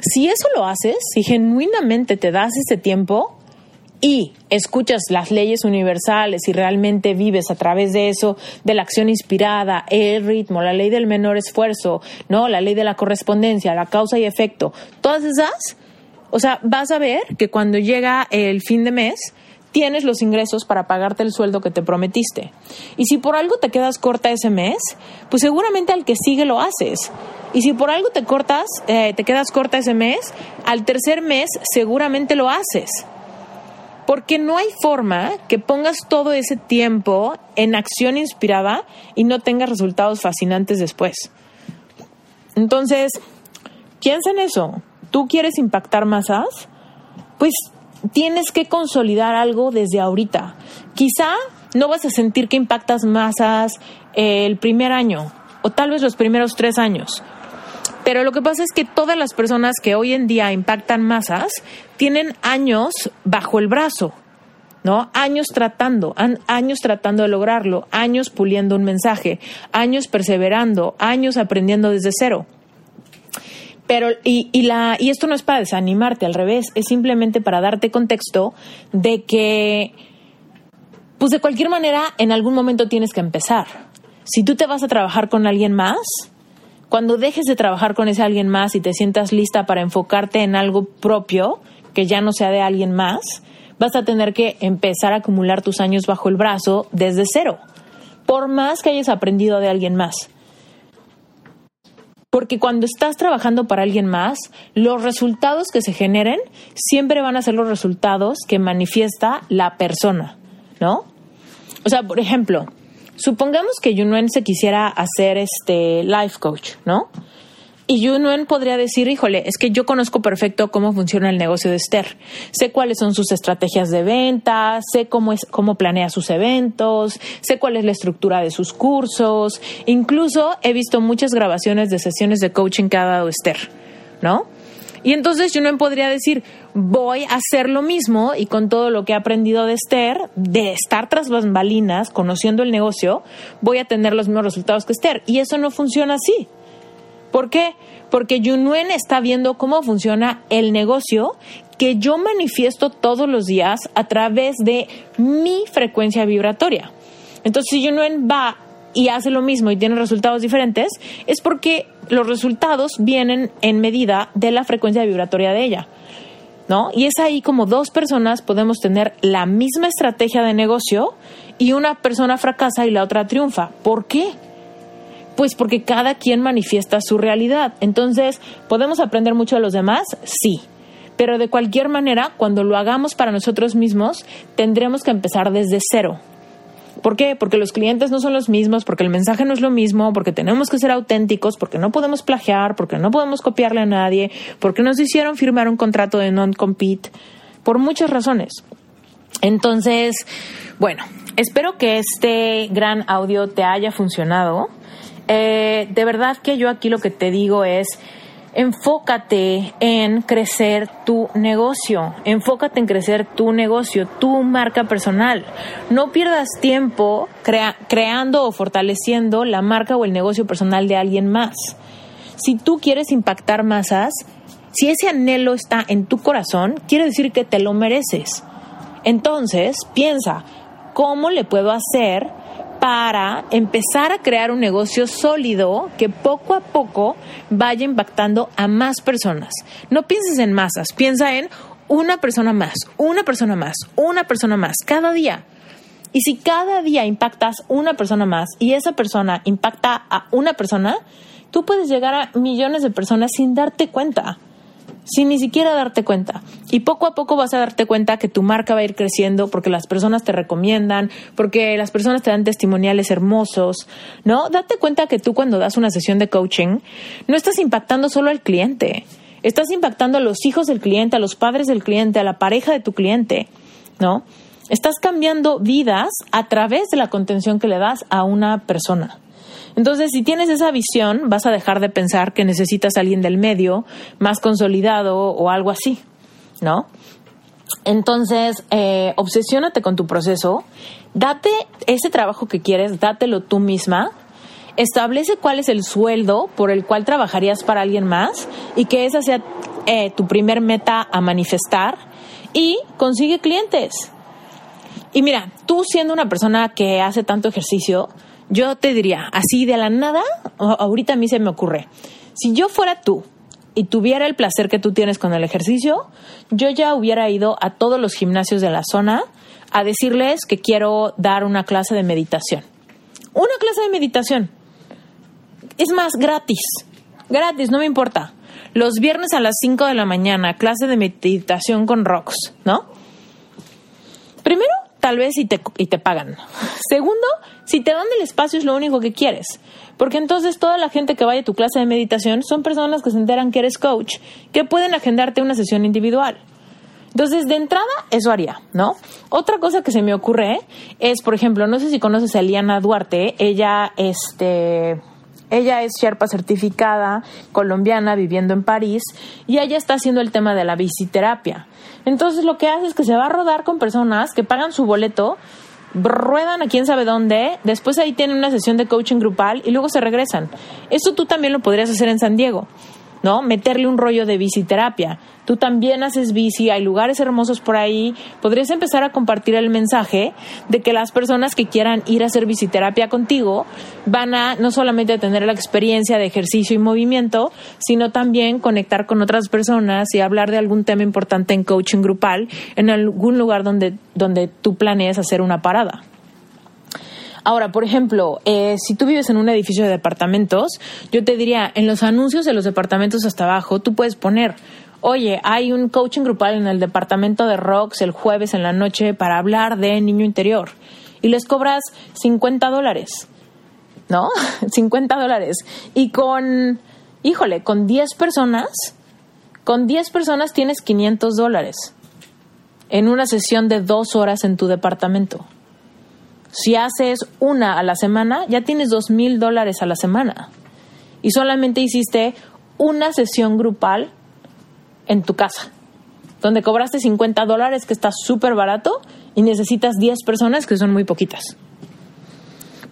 Si eso lo haces, si genuinamente te das ese tiempo y escuchas las leyes universales y realmente vives a través de eso, de la acción inspirada, el ritmo, la ley del menor esfuerzo, no, la ley de la correspondencia, la causa y efecto, todas esas o sea, vas a ver que cuando llega el fin de mes, tienes los ingresos para pagarte el sueldo que te prometiste. Y si por algo te quedas corta ese mes, pues seguramente al que sigue lo haces. Y si por algo te cortas, eh, te quedas corta ese mes, al tercer mes seguramente lo haces. Porque no hay forma que pongas todo ese tiempo en acción inspirada y no tengas resultados fascinantes después. Entonces, piensa en eso. ¿Tú quieres impactar masas? Pues tienes que consolidar algo desde ahorita. Quizá no vas a sentir que impactas masas eh, el primer año o tal vez los primeros tres años. Pero lo que pasa es que todas las personas que hoy en día impactan masas tienen años bajo el brazo, ¿no? Años tratando, años tratando de lograrlo, años puliendo un mensaje, años perseverando, años aprendiendo desde cero. Pero, y, y, la, y esto no es para desanimarte, al revés, es simplemente para darte contexto de que, pues de cualquier manera, en algún momento tienes que empezar. Si tú te vas a trabajar con alguien más, cuando dejes de trabajar con ese alguien más y te sientas lista para enfocarte en algo propio, que ya no sea de alguien más, vas a tener que empezar a acumular tus años bajo el brazo desde cero, por más que hayas aprendido de alguien más. Porque cuando estás trabajando para alguien más, los resultados que se generen siempre van a ser los resultados que manifiesta la persona, ¿no? O sea, por ejemplo, supongamos que Yunuen se quisiera hacer este life coach, ¿no? Y Yunuen podría decir, híjole, es que yo conozco perfecto cómo funciona el negocio de Esther. Sé cuáles son sus estrategias de venta, sé cómo, es, cómo planea sus eventos, sé cuál es la estructura de sus cursos. Incluso he visto muchas grabaciones de sesiones de coaching que ha dado Esther, ¿no? Y entonces Yunuen podría decir, voy a hacer lo mismo y con todo lo que he aprendido de Esther, de estar tras bambalinas, conociendo el negocio, voy a tener los mismos resultados que Esther. Y eso no funciona así. ¿Por qué? Porque Yunuen está viendo cómo funciona el negocio que yo manifiesto todos los días a través de mi frecuencia vibratoria. Entonces, si Yunuen va y hace lo mismo y tiene resultados diferentes, es porque los resultados vienen en medida de la frecuencia vibratoria de ella. ¿No? Y es ahí como dos personas podemos tener la misma estrategia de negocio y una persona fracasa y la otra triunfa. ¿Por qué? Pues porque cada quien manifiesta su realidad. Entonces, ¿podemos aprender mucho de los demás? Sí. Pero de cualquier manera, cuando lo hagamos para nosotros mismos, tendremos que empezar desde cero. ¿Por qué? Porque los clientes no son los mismos, porque el mensaje no es lo mismo, porque tenemos que ser auténticos, porque no podemos plagiar, porque no podemos copiarle a nadie, porque nos hicieron firmar un contrato de non-compete, por muchas razones. Entonces, bueno, espero que este gran audio te haya funcionado. Eh, de verdad que yo aquí lo que te digo es, enfócate en crecer tu negocio, enfócate en crecer tu negocio, tu marca personal. No pierdas tiempo creando o fortaleciendo la marca o el negocio personal de alguien más. Si tú quieres impactar masas, si ese anhelo está en tu corazón, quiere decir que te lo mereces. Entonces, piensa, ¿cómo le puedo hacer para empezar a crear un negocio sólido que poco a poco vaya impactando a más personas. No pienses en masas, piensa en una persona más, una persona más, una persona más, cada día. Y si cada día impactas una persona más y esa persona impacta a una persona, tú puedes llegar a millones de personas sin darte cuenta sin ni siquiera darte cuenta. Y poco a poco vas a darte cuenta que tu marca va a ir creciendo porque las personas te recomiendan, porque las personas te dan testimoniales hermosos, ¿no? Date cuenta que tú cuando das una sesión de coaching no estás impactando solo al cliente, estás impactando a los hijos del cliente, a los padres del cliente, a la pareja de tu cliente, ¿no? Estás cambiando vidas a través de la contención que le das a una persona. Entonces, si tienes esa visión, vas a dejar de pensar que necesitas a alguien del medio, más consolidado o algo así, ¿no? Entonces, eh, obsesiónate con tu proceso, date ese trabajo que quieres, dátelo tú misma, establece cuál es el sueldo por el cual trabajarías para alguien más y que esa sea eh, tu primer meta a manifestar y consigue clientes. Y mira, tú siendo una persona que hace tanto ejercicio, yo te diría, así de la nada, ahorita a mí se me ocurre, si yo fuera tú y tuviera el placer que tú tienes con el ejercicio, yo ya hubiera ido a todos los gimnasios de la zona a decirles que quiero dar una clase de meditación. Una clase de meditación. Es más, gratis. Gratis, no me importa. Los viernes a las 5 de la mañana, clase de meditación con rocks, ¿no? Primero, tal vez y te, y te pagan. Segundo, si te dan el espacio es lo único que quieres. Porque entonces toda la gente que vaya a tu clase de meditación son personas que se enteran que eres coach, que pueden agendarte una sesión individual. Entonces, de entrada, eso haría, ¿no? Otra cosa que se me ocurre es, por ejemplo, no sé si conoces a Eliana Duarte, ella, este, ella es Sherpa certificada, colombiana, viviendo en París, y ella está haciendo el tema de la visiterapia. Entonces, lo que hace es que se va a rodar con personas que pagan su boleto, ruedan a quién sabe dónde, después ahí tienen una sesión de coaching grupal y luego se regresan. Esto tú también lo podrías hacer en San Diego. ¿No? Meterle un rollo de visiterapia. Tú también haces bici, hay lugares hermosos por ahí. Podrías empezar a compartir el mensaje de que las personas que quieran ir a hacer visiterapia contigo van a no solamente tener la experiencia de ejercicio y movimiento, sino también conectar con otras personas y hablar de algún tema importante en coaching grupal en algún lugar donde, donde tú planees hacer una parada. Ahora, por ejemplo, eh, si tú vives en un edificio de departamentos, yo te diría, en los anuncios de los departamentos hasta abajo, tú puedes poner, oye, hay un coaching grupal en el departamento de Rocks el jueves en la noche para hablar de niño interior. Y les cobras 50 dólares, ¿no? 50 dólares. Y con, híjole, con 10 personas, con 10 personas tienes 500 dólares en una sesión de dos horas en tu departamento. Si haces una a la semana, ya tienes dos mil dólares a la semana. Y solamente hiciste una sesión grupal en tu casa, donde cobraste 50 dólares, que está súper barato, y necesitas 10 personas, que son muy poquitas.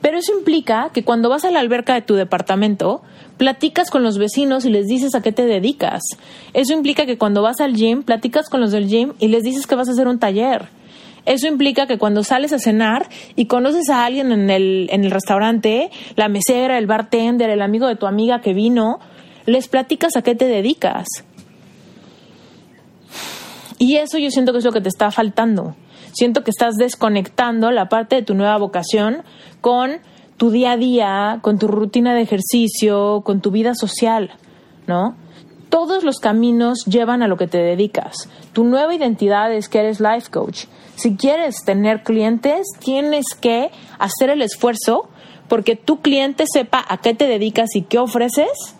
Pero eso implica que cuando vas a la alberca de tu departamento, platicas con los vecinos y les dices a qué te dedicas. Eso implica que cuando vas al gym, platicas con los del gym y les dices que vas a hacer un taller. Eso implica que cuando sales a cenar y conoces a alguien en el, en el restaurante, la mesera, el bartender, el amigo de tu amiga que vino, les platicas a qué te dedicas. Y eso yo siento que es lo que te está faltando. Siento que estás desconectando la parte de tu nueva vocación con tu día a día, con tu rutina de ejercicio, con tu vida social, ¿no? Todos los caminos llevan a lo que te dedicas. Tu nueva identidad es que eres life coach. Si quieres tener clientes, tienes que hacer el esfuerzo porque tu cliente sepa a qué te dedicas y qué ofreces.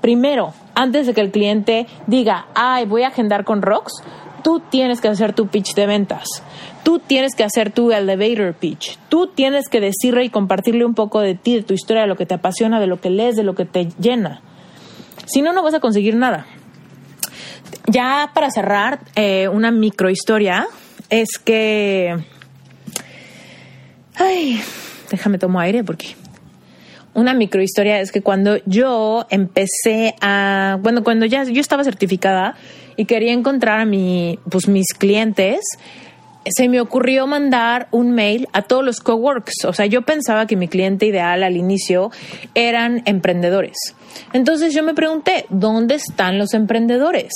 Primero, antes de que el cliente diga, ay, voy a agendar con Rox, tú tienes que hacer tu pitch de ventas. Tú tienes que hacer tu elevator pitch. Tú tienes que decirle y compartirle un poco de ti, de tu historia, de lo que te apasiona, de lo que lees, de lo que te llena. Si no, no vas a conseguir nada. Ya para cerrar, eh, una microhistoria es que... Ay, déjame tomar aire porque... Una microhistoria es que cuando yo empecé a... Bueno, cuando ya yo estaba certificada y quería encontrar a mi, pues, mis clientes, se me ocurrió mandar un mail a todos los coworks. O sea, yo pensaba que mi cliente ideal al inicio eran emprendedores. Entonces yo me pregunté, ¿dónde están los emprendedores?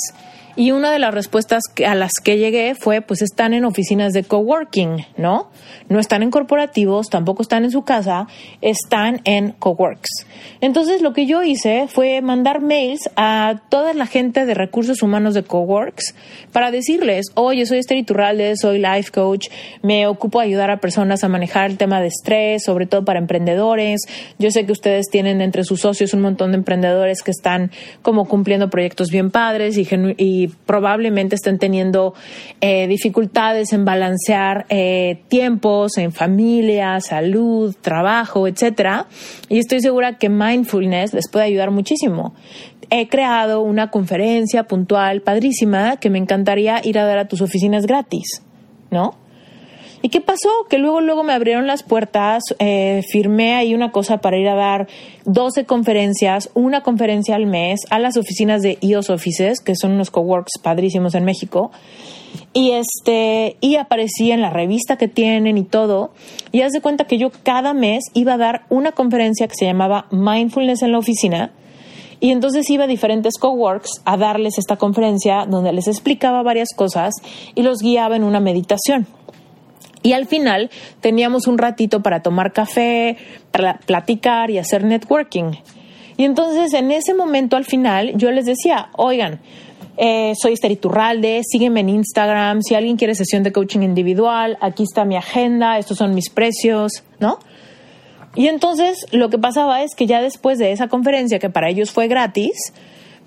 Y una de las respuestas a las que llegué fue, pues están en oficinas de coworking, ¿no? No están en corporativos, tampoco están en su casa, están en coworks. Entonces lo que yo hice fue mandar mails a toda la gente de recursos humanos de coworks para decirles, oye, soy Esther Iturralde, soy life coach, me ocupo de ayudar a personas a manejar el tema de estrés, sobre todo para emprendedores. Yo sé que ustedes tienen entre sus socios un montón de emprendedores que están como cumpliendo proyectos bien padres y, y probablemente estén teniendo eh, dificultades en balancear eh, tiempos en familia, salud, trabajo, etcétera. Y estoy segura que mindfulness les puede ayudar muchísimo. He creado una conferencia puntual padrísima que me encantaría ir a dar a tus oficinas gratis, ¿no? ¿Y qué pasó? Que luego, luego me abrieron las puertas, eh, firmé ahí una cosa para ir a dar 12 conferencias, una conferencia al mes a las oficinas de IOS Offices, que son unos coworks padrísimos en México. Y este, y aparecí en la revista que tienen y todo. Y haz de cuenta que yo cada mes iba a dar una conferencia que se llamaba Mindfulness en la oficina. Y entonces iba a diferentes coworks a darles esta conferencia donde les explicaba varias cosas y los guiaba en una meditación. Y al final teníamos un ratito para tomar café, para platicar y hacer networking. Y entonces en ese momento al final yo les decía, oigan, eh, soy Esther Iturralde, sígueme en Instagram, si alguien quiere sesión de coaching individual, aquí está mi agenda, estos son mis precios, ¿no? Y entonces lo que pasaba es que ya después de esa conferencia, que para ellos fue gratis,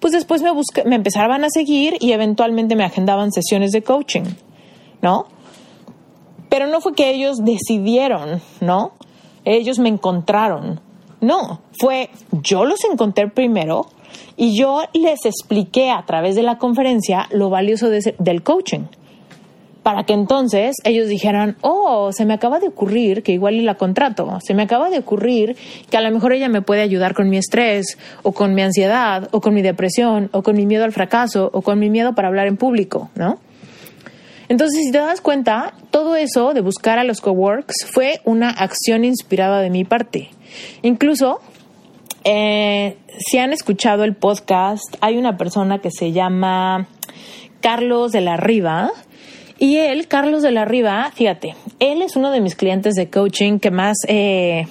pues después me, me empezaban a seguir y eventualmente me agendaban sesiones de coaching, ¿no? Pero no fue que ellos decidieron, ¿no? Ellos me encontraron. No, fue yo los encontré primero y yo les expliqué a través de la conferencia lo valioso del coaching para que entonces ellos dijeran, oh, se me acaba de ocurrir que igual y la contrato, se me acaba de ocurrir que a lo mejor ella me puede ayudar con mi estrés o con mi ansiedad o con mi depresión o con mi miedo al fracaso o con mi miedo para hablar en público, ¿no? Entonces, si te das cuenta, todo eso de buscar a los coworks fue una acción inspirada de mi parte. Incluso, eh, si han escuchado el podcast, hay una persona que se llama Carlos de la Riva, y él, Carlos de la Riva, fíjate, él es uno de mis clientes de coaching que más, eh,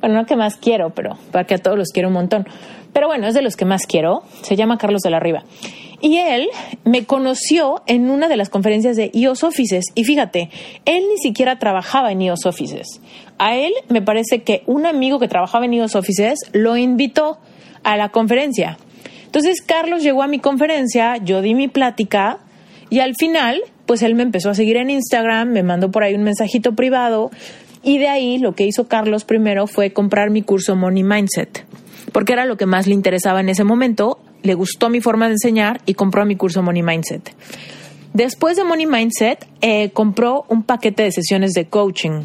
bueno, no que más quiero, pero para que a todos los quiero un montón. Pero bueno, es de los que más quiero. Se llama Carlos de la Riva. Y él me conoció en una de las conferencias de IOS Offices. Y fíjate, él ni siquiera trabajaba en IOS Offices. A él me parece que un amigo que trabajaba en IOS Offices lo invitó a la conferencia. Entonces Carlos llegó a mi conferencia, yo di mi plática y al final pues él me empezó a seguir en Instagram, me mandó por ahí un mensajito privado y de ahí lo que hizo Carlos primero fue comprar mi curso Money Mindset, porque era lo que más le interesaba en ese momento, le gustó mi forma de enseñar y compró mi curso Money Mindset. Después de Money Mindset, eh, compró un paquete de sesiones de coaching.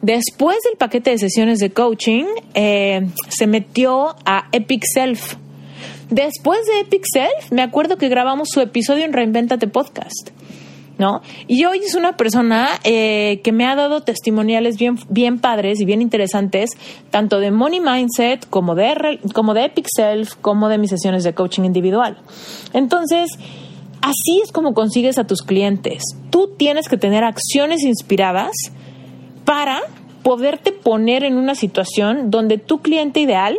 Después del paquete de sesiones de coaching, eh, se metió a Epic Self. Después de Epic Self, me acuerdo que grabamos su episodio en Reinventate Podcast. ¿No? Y hoy es una persona eh, que me ha dado testimoniales bien, bien padres y bien interesantes, tanto de Money Mindset como de, como de Epic Self, como de mis sesiones de coaching individual. Entonces, así es como consigues a tus clientes. Tú tienes que tener acciones inspiradas para poderte poner en una situación donde tu cliente ideal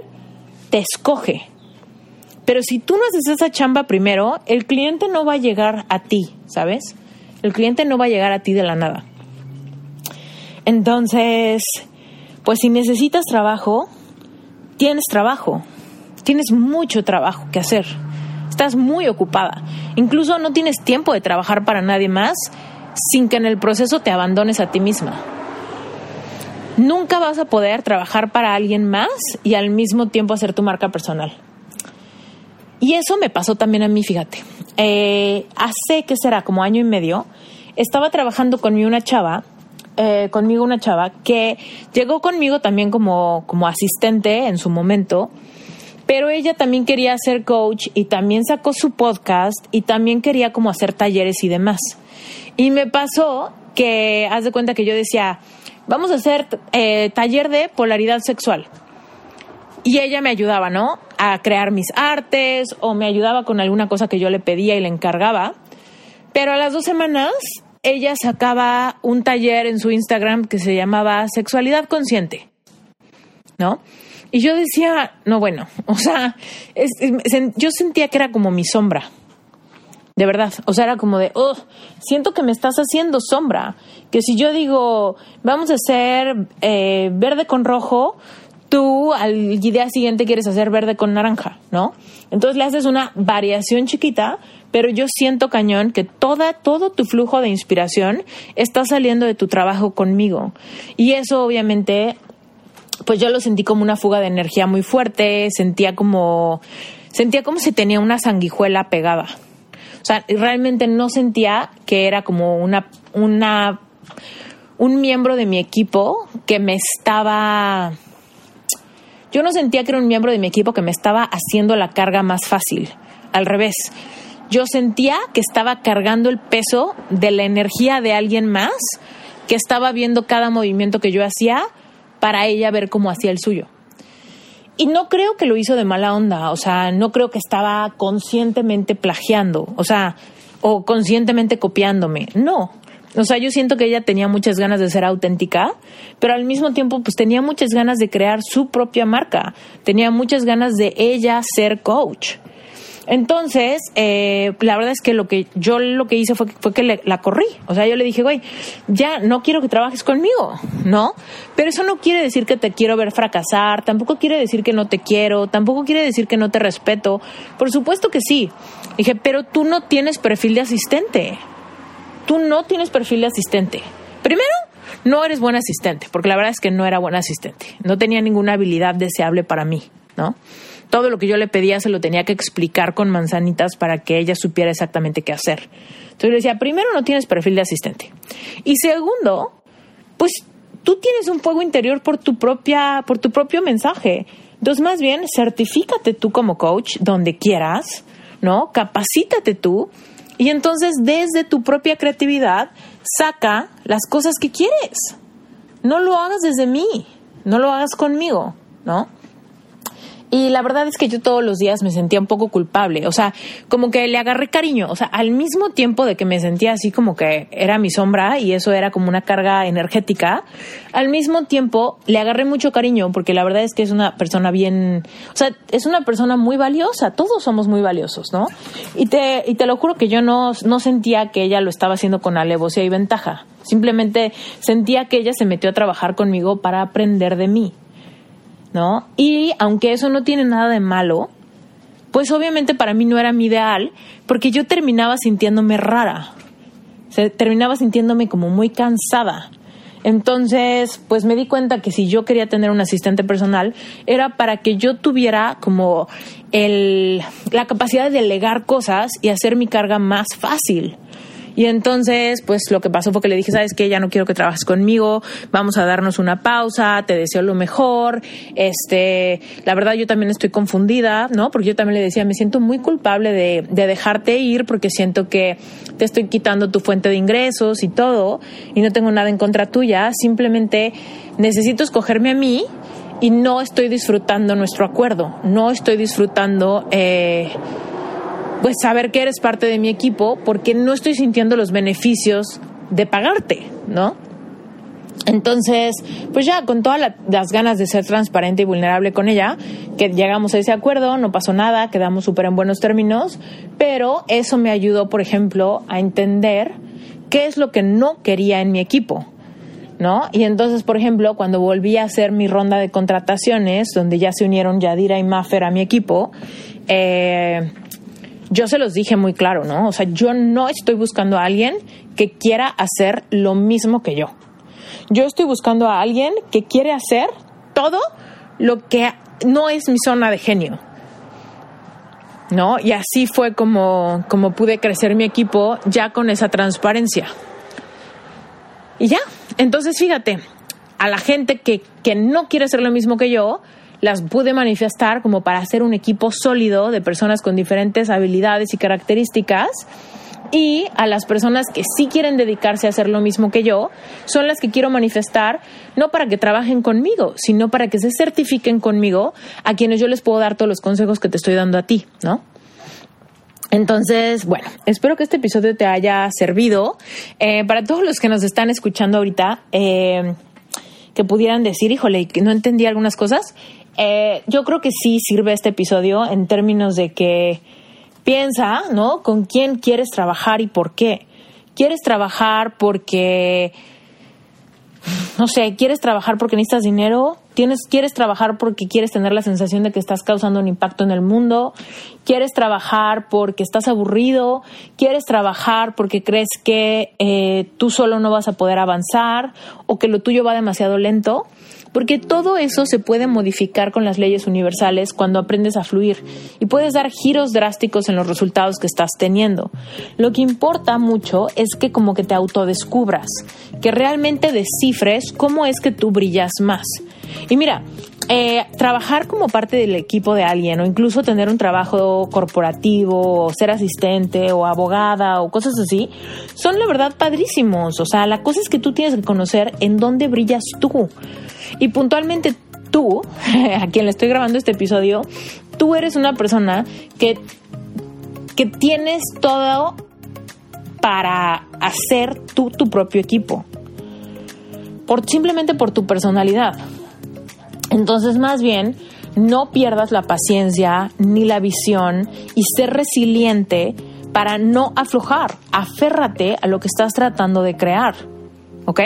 te escoge. Pero si tú no haces esa chamba primero, el cliente no va a llegar a ti, ¿sabes? El cliente no va a llegar a ti de la nada. Entonces, pues si necesitas trabajo, tienes trabajo. Tienes mucho trabajo que hacer. Estás muy ocupada. Incluso no tienes tiempo de trabajar para nadie más sin que en el proceso te abandones a ti misma. Nunca vas a poder trabajar para alguien más y al mismo tiempo hacer tu marca personal. Y eso me pasó también a mí, fíjate. Eh, hace, que será? Como año y medio, estaba trabajando conmigo una chava, eh, conmigo una chava que llegó conmigo también como, como asistente en su momento, pero ella también quería ser coach y también sacó su podcast y también quería como hacer talleres y demás. Y me pasó que, haz de cuenta que yo decía, vamos a hacer eh, taller de polaridad sexual. Y ella me ayudaba, ¿no? A crear mis artes o me ayudaba con alguna cosa que yo le pedía y le encargaba. Pero a las dos semanas ella sacaba un taller en su Instagram que se llamaba Sexualidad Consciente, ¿no? Y yo decía, no, bueno, o sea, yo sentía que era como mi sombra, de verdad, o sea, era como de, oh, siento que me estás haciendo sombra, que si yo digo, vamos a hacer eh, verde con rojo, tú al día siguiente quieres hacer verde con naranja, ¿no? Entonces le haces una variación chiquita, pero yo siento cañón que toda, todo tu flujo de inspiración está saliendo de tu trabajo conmigo. Y eso obviamente, pues yo lo sentí como una fuga de energía muy fuerte, sentía como, sentía como si tenía una sanguijuela pegada. O sea, realmente no sentía que era como una, una, un miembro de mi equipo que me estaba yo no sentía que era un miembro de mi equipo que me estaba haciendo la carga más fácil. Al revés, yo sentía que estaba cargando el peso de la energía de alguien más que estaba viendo cada movimiento que yo hacía para ella ver cómo hacía el suyo. Y no creo que lo hizo de mala onda, o sea, no creo que estaba conscientemente plagiando, o sea, o conscientemente copiándome, no. O sea, yo siento que ella tenía muchas ganas de ser auténtica, pero al mismo tiempo pues tenía muchas ganas de crear su propia marca, tenía muchas ganas de ella ser coach. Entonces, eh, la verdad es que lo que yo lo que hice fue, fue que la corrí. O sea, yo le dije, güey, ya no quiero que trabajes conmigo, ¿no? Pero eso no quiere decir que te quiero ver fracasar, tampoco quiere decir que no te quiero, tampoco quiere decir que no te respeto. Por supuesto que sí. Dije, pero tú no tienes perfil de asistente. Tú no tienes perfil de asistente. Primero, no eres buen asistente, porque la verdad es que no era buen asistente. No tenía ninguna habilidad deseable para mí, ¿no? todo lo que yo le pedía se lo tenía que explicar con manzanitas para que ella supiera exactamente qué hacer. Entonces le decía, primero no tienes perfil de asistente. Y segundo, pues tú tienes un fuego interior por tu propia, por tu propio mensaje. Entonces, más bien, certifícate tú como coach donde quieras, ¿no? Capacítate tú y entonces desde tu propia creatividad saca las cosas que quieres. No lo hagas desde mí, no lo hagas conmigo, ¿no? Y la verdad es que yo todos los días me sentía un poco culpable, o sea, como que le agarré cariño, o sea, al mismo tiempo de que me sentía así como que era mi sombra y eso era como una carga energética, al mismo tiempo le agarré mucho cariño porque la verdad es que es una persona bien, o sea, es una persona muy valiosa, todos somos muy valiosos, ¿no? Y te, y te lo juro que yo no, no sentía que ella lo estaba haciendo con alevosía y ventaja, simplemente sentía que ella se metió a trabajar conmigo para aprender de mí. ¿No? Y aunque eso no tiene nada de malo, pues obviamente para mí no era mi ideal, porque yo terminaba sintiéndome rara, terminaba sintiéndome como muy cansada. Entonces, pues me di cuenta que si yo quería tener un asistente personal, era para que yo tuviera como el, la capacidad de delegar cosas y hacer mi carga más fácil. Y entonces, pues lo que pasó fue que le dije, sabes que ya no quiero que trabajes conmigo, vamos a darnos una pausa, te deseo lo mejor. Este, la verdad yo también estoy confundida, ¿no? Porque yo también le decía, me siento muy culpable de, de dejarte ir porque siento que te estoy quitando tu fuente de ingresos y todo, y no tengo nada en contra tuya, simplemente necesito escogerme a mí y no estoy disfrutando nuestro acuerdo, no estoy disfrutando eh, pues saber que eres parte de mi equipo porque no estoy sintiendo los beneficios de pagarte, ¿no? Entonces, pues ya con todas las ganas de ser transparente y vulnerable con ella, que llegamos a ese acuerdo, no pasó nada, quedamos súper en buenos términos, pero eso me ayudó, por ejemplo, a entender qué es lo que no quería en mi equipo. ¿No? Y entonces, por ejemplo, cuando volví a hacer mi ronda de contrataciones, donde ya se unieron Yadira y Maffer a mi equipo, eh, yo se los dije muy claro, ¿no? O sea, yo no estoy buscando a alguien que quiera hacer lo mismo que yo. Yo estoy buscando a alguien que quiere hacer todo lo que no es mi zona de genio. ¿No? Y así fue como, como pude crecer mi equipo ya con esa transparencia. Y ya, entonces fíjate, a la gente que, que no quiere hacer lo mismo que yo, las pude manifestar como para hacer un equipo sólido de personas con diferentes habilidades y características. Y a las personas que sí quieren dedicarse a hacer lo mismo que yo, son las que quiero manifestar, no para que trabajen conmigo, sino para que se certifiquen conmigo, a quienes yo les puedo dar todos los consejos que te estoy dando a ti, ¿no? Entonces, bueno, espero que este episodio te haya servido. Eh, para todos los que nos están escuchando ahorita, eh, que pudieran decir, híjole, que no entendí algunas cosas, eh, yo creo que sí sirve este episodio en términos de que piensa, ¿no? Con quién quieres trabajar y por qué. ¿Quieres trabajar porque, no sé, quieres trabajar porque necesitas dinero? ¿Tienes, ¿Quieres trabajar porque quieres tener la sensación de que estás causando un impacto en el mundo? ¿Quieres trabajar porque estás aburrido? ¿Quieres trabajar porque crees que eh, tú solo no vas a poder avanzar o que lo tuyo va demasiado lento? Porque todo eso se puede modificar con las leyes universales cuando aprendes a fluir y puedes dar giros drásticos en los resultados que estás teniendo. Lo que importa mucho es que como que te autodescubras, que realmente descifres cómo es que tú brillas más. Y mira, eh, trabajar como parte del equipo de alguien o incluso tener un trabajo corporativo o ser asistente o abogada o cosas así, son la verdad padrísimos. O sea, la cosa es que tú tienes que conocer en dónde brillas tú. Y puntualmente tú, a quien le estoy grabando este episodio, tú eres una persona que, que tienes todo para hacer tú tu propio equipo. Por, simplemente por tu personalidad. Entonces, más bien, no pierdas la paciencia ni la visión y ser resiliente para no aflojar. Aférrate a lo que estás tratando de crear. ¿Ok?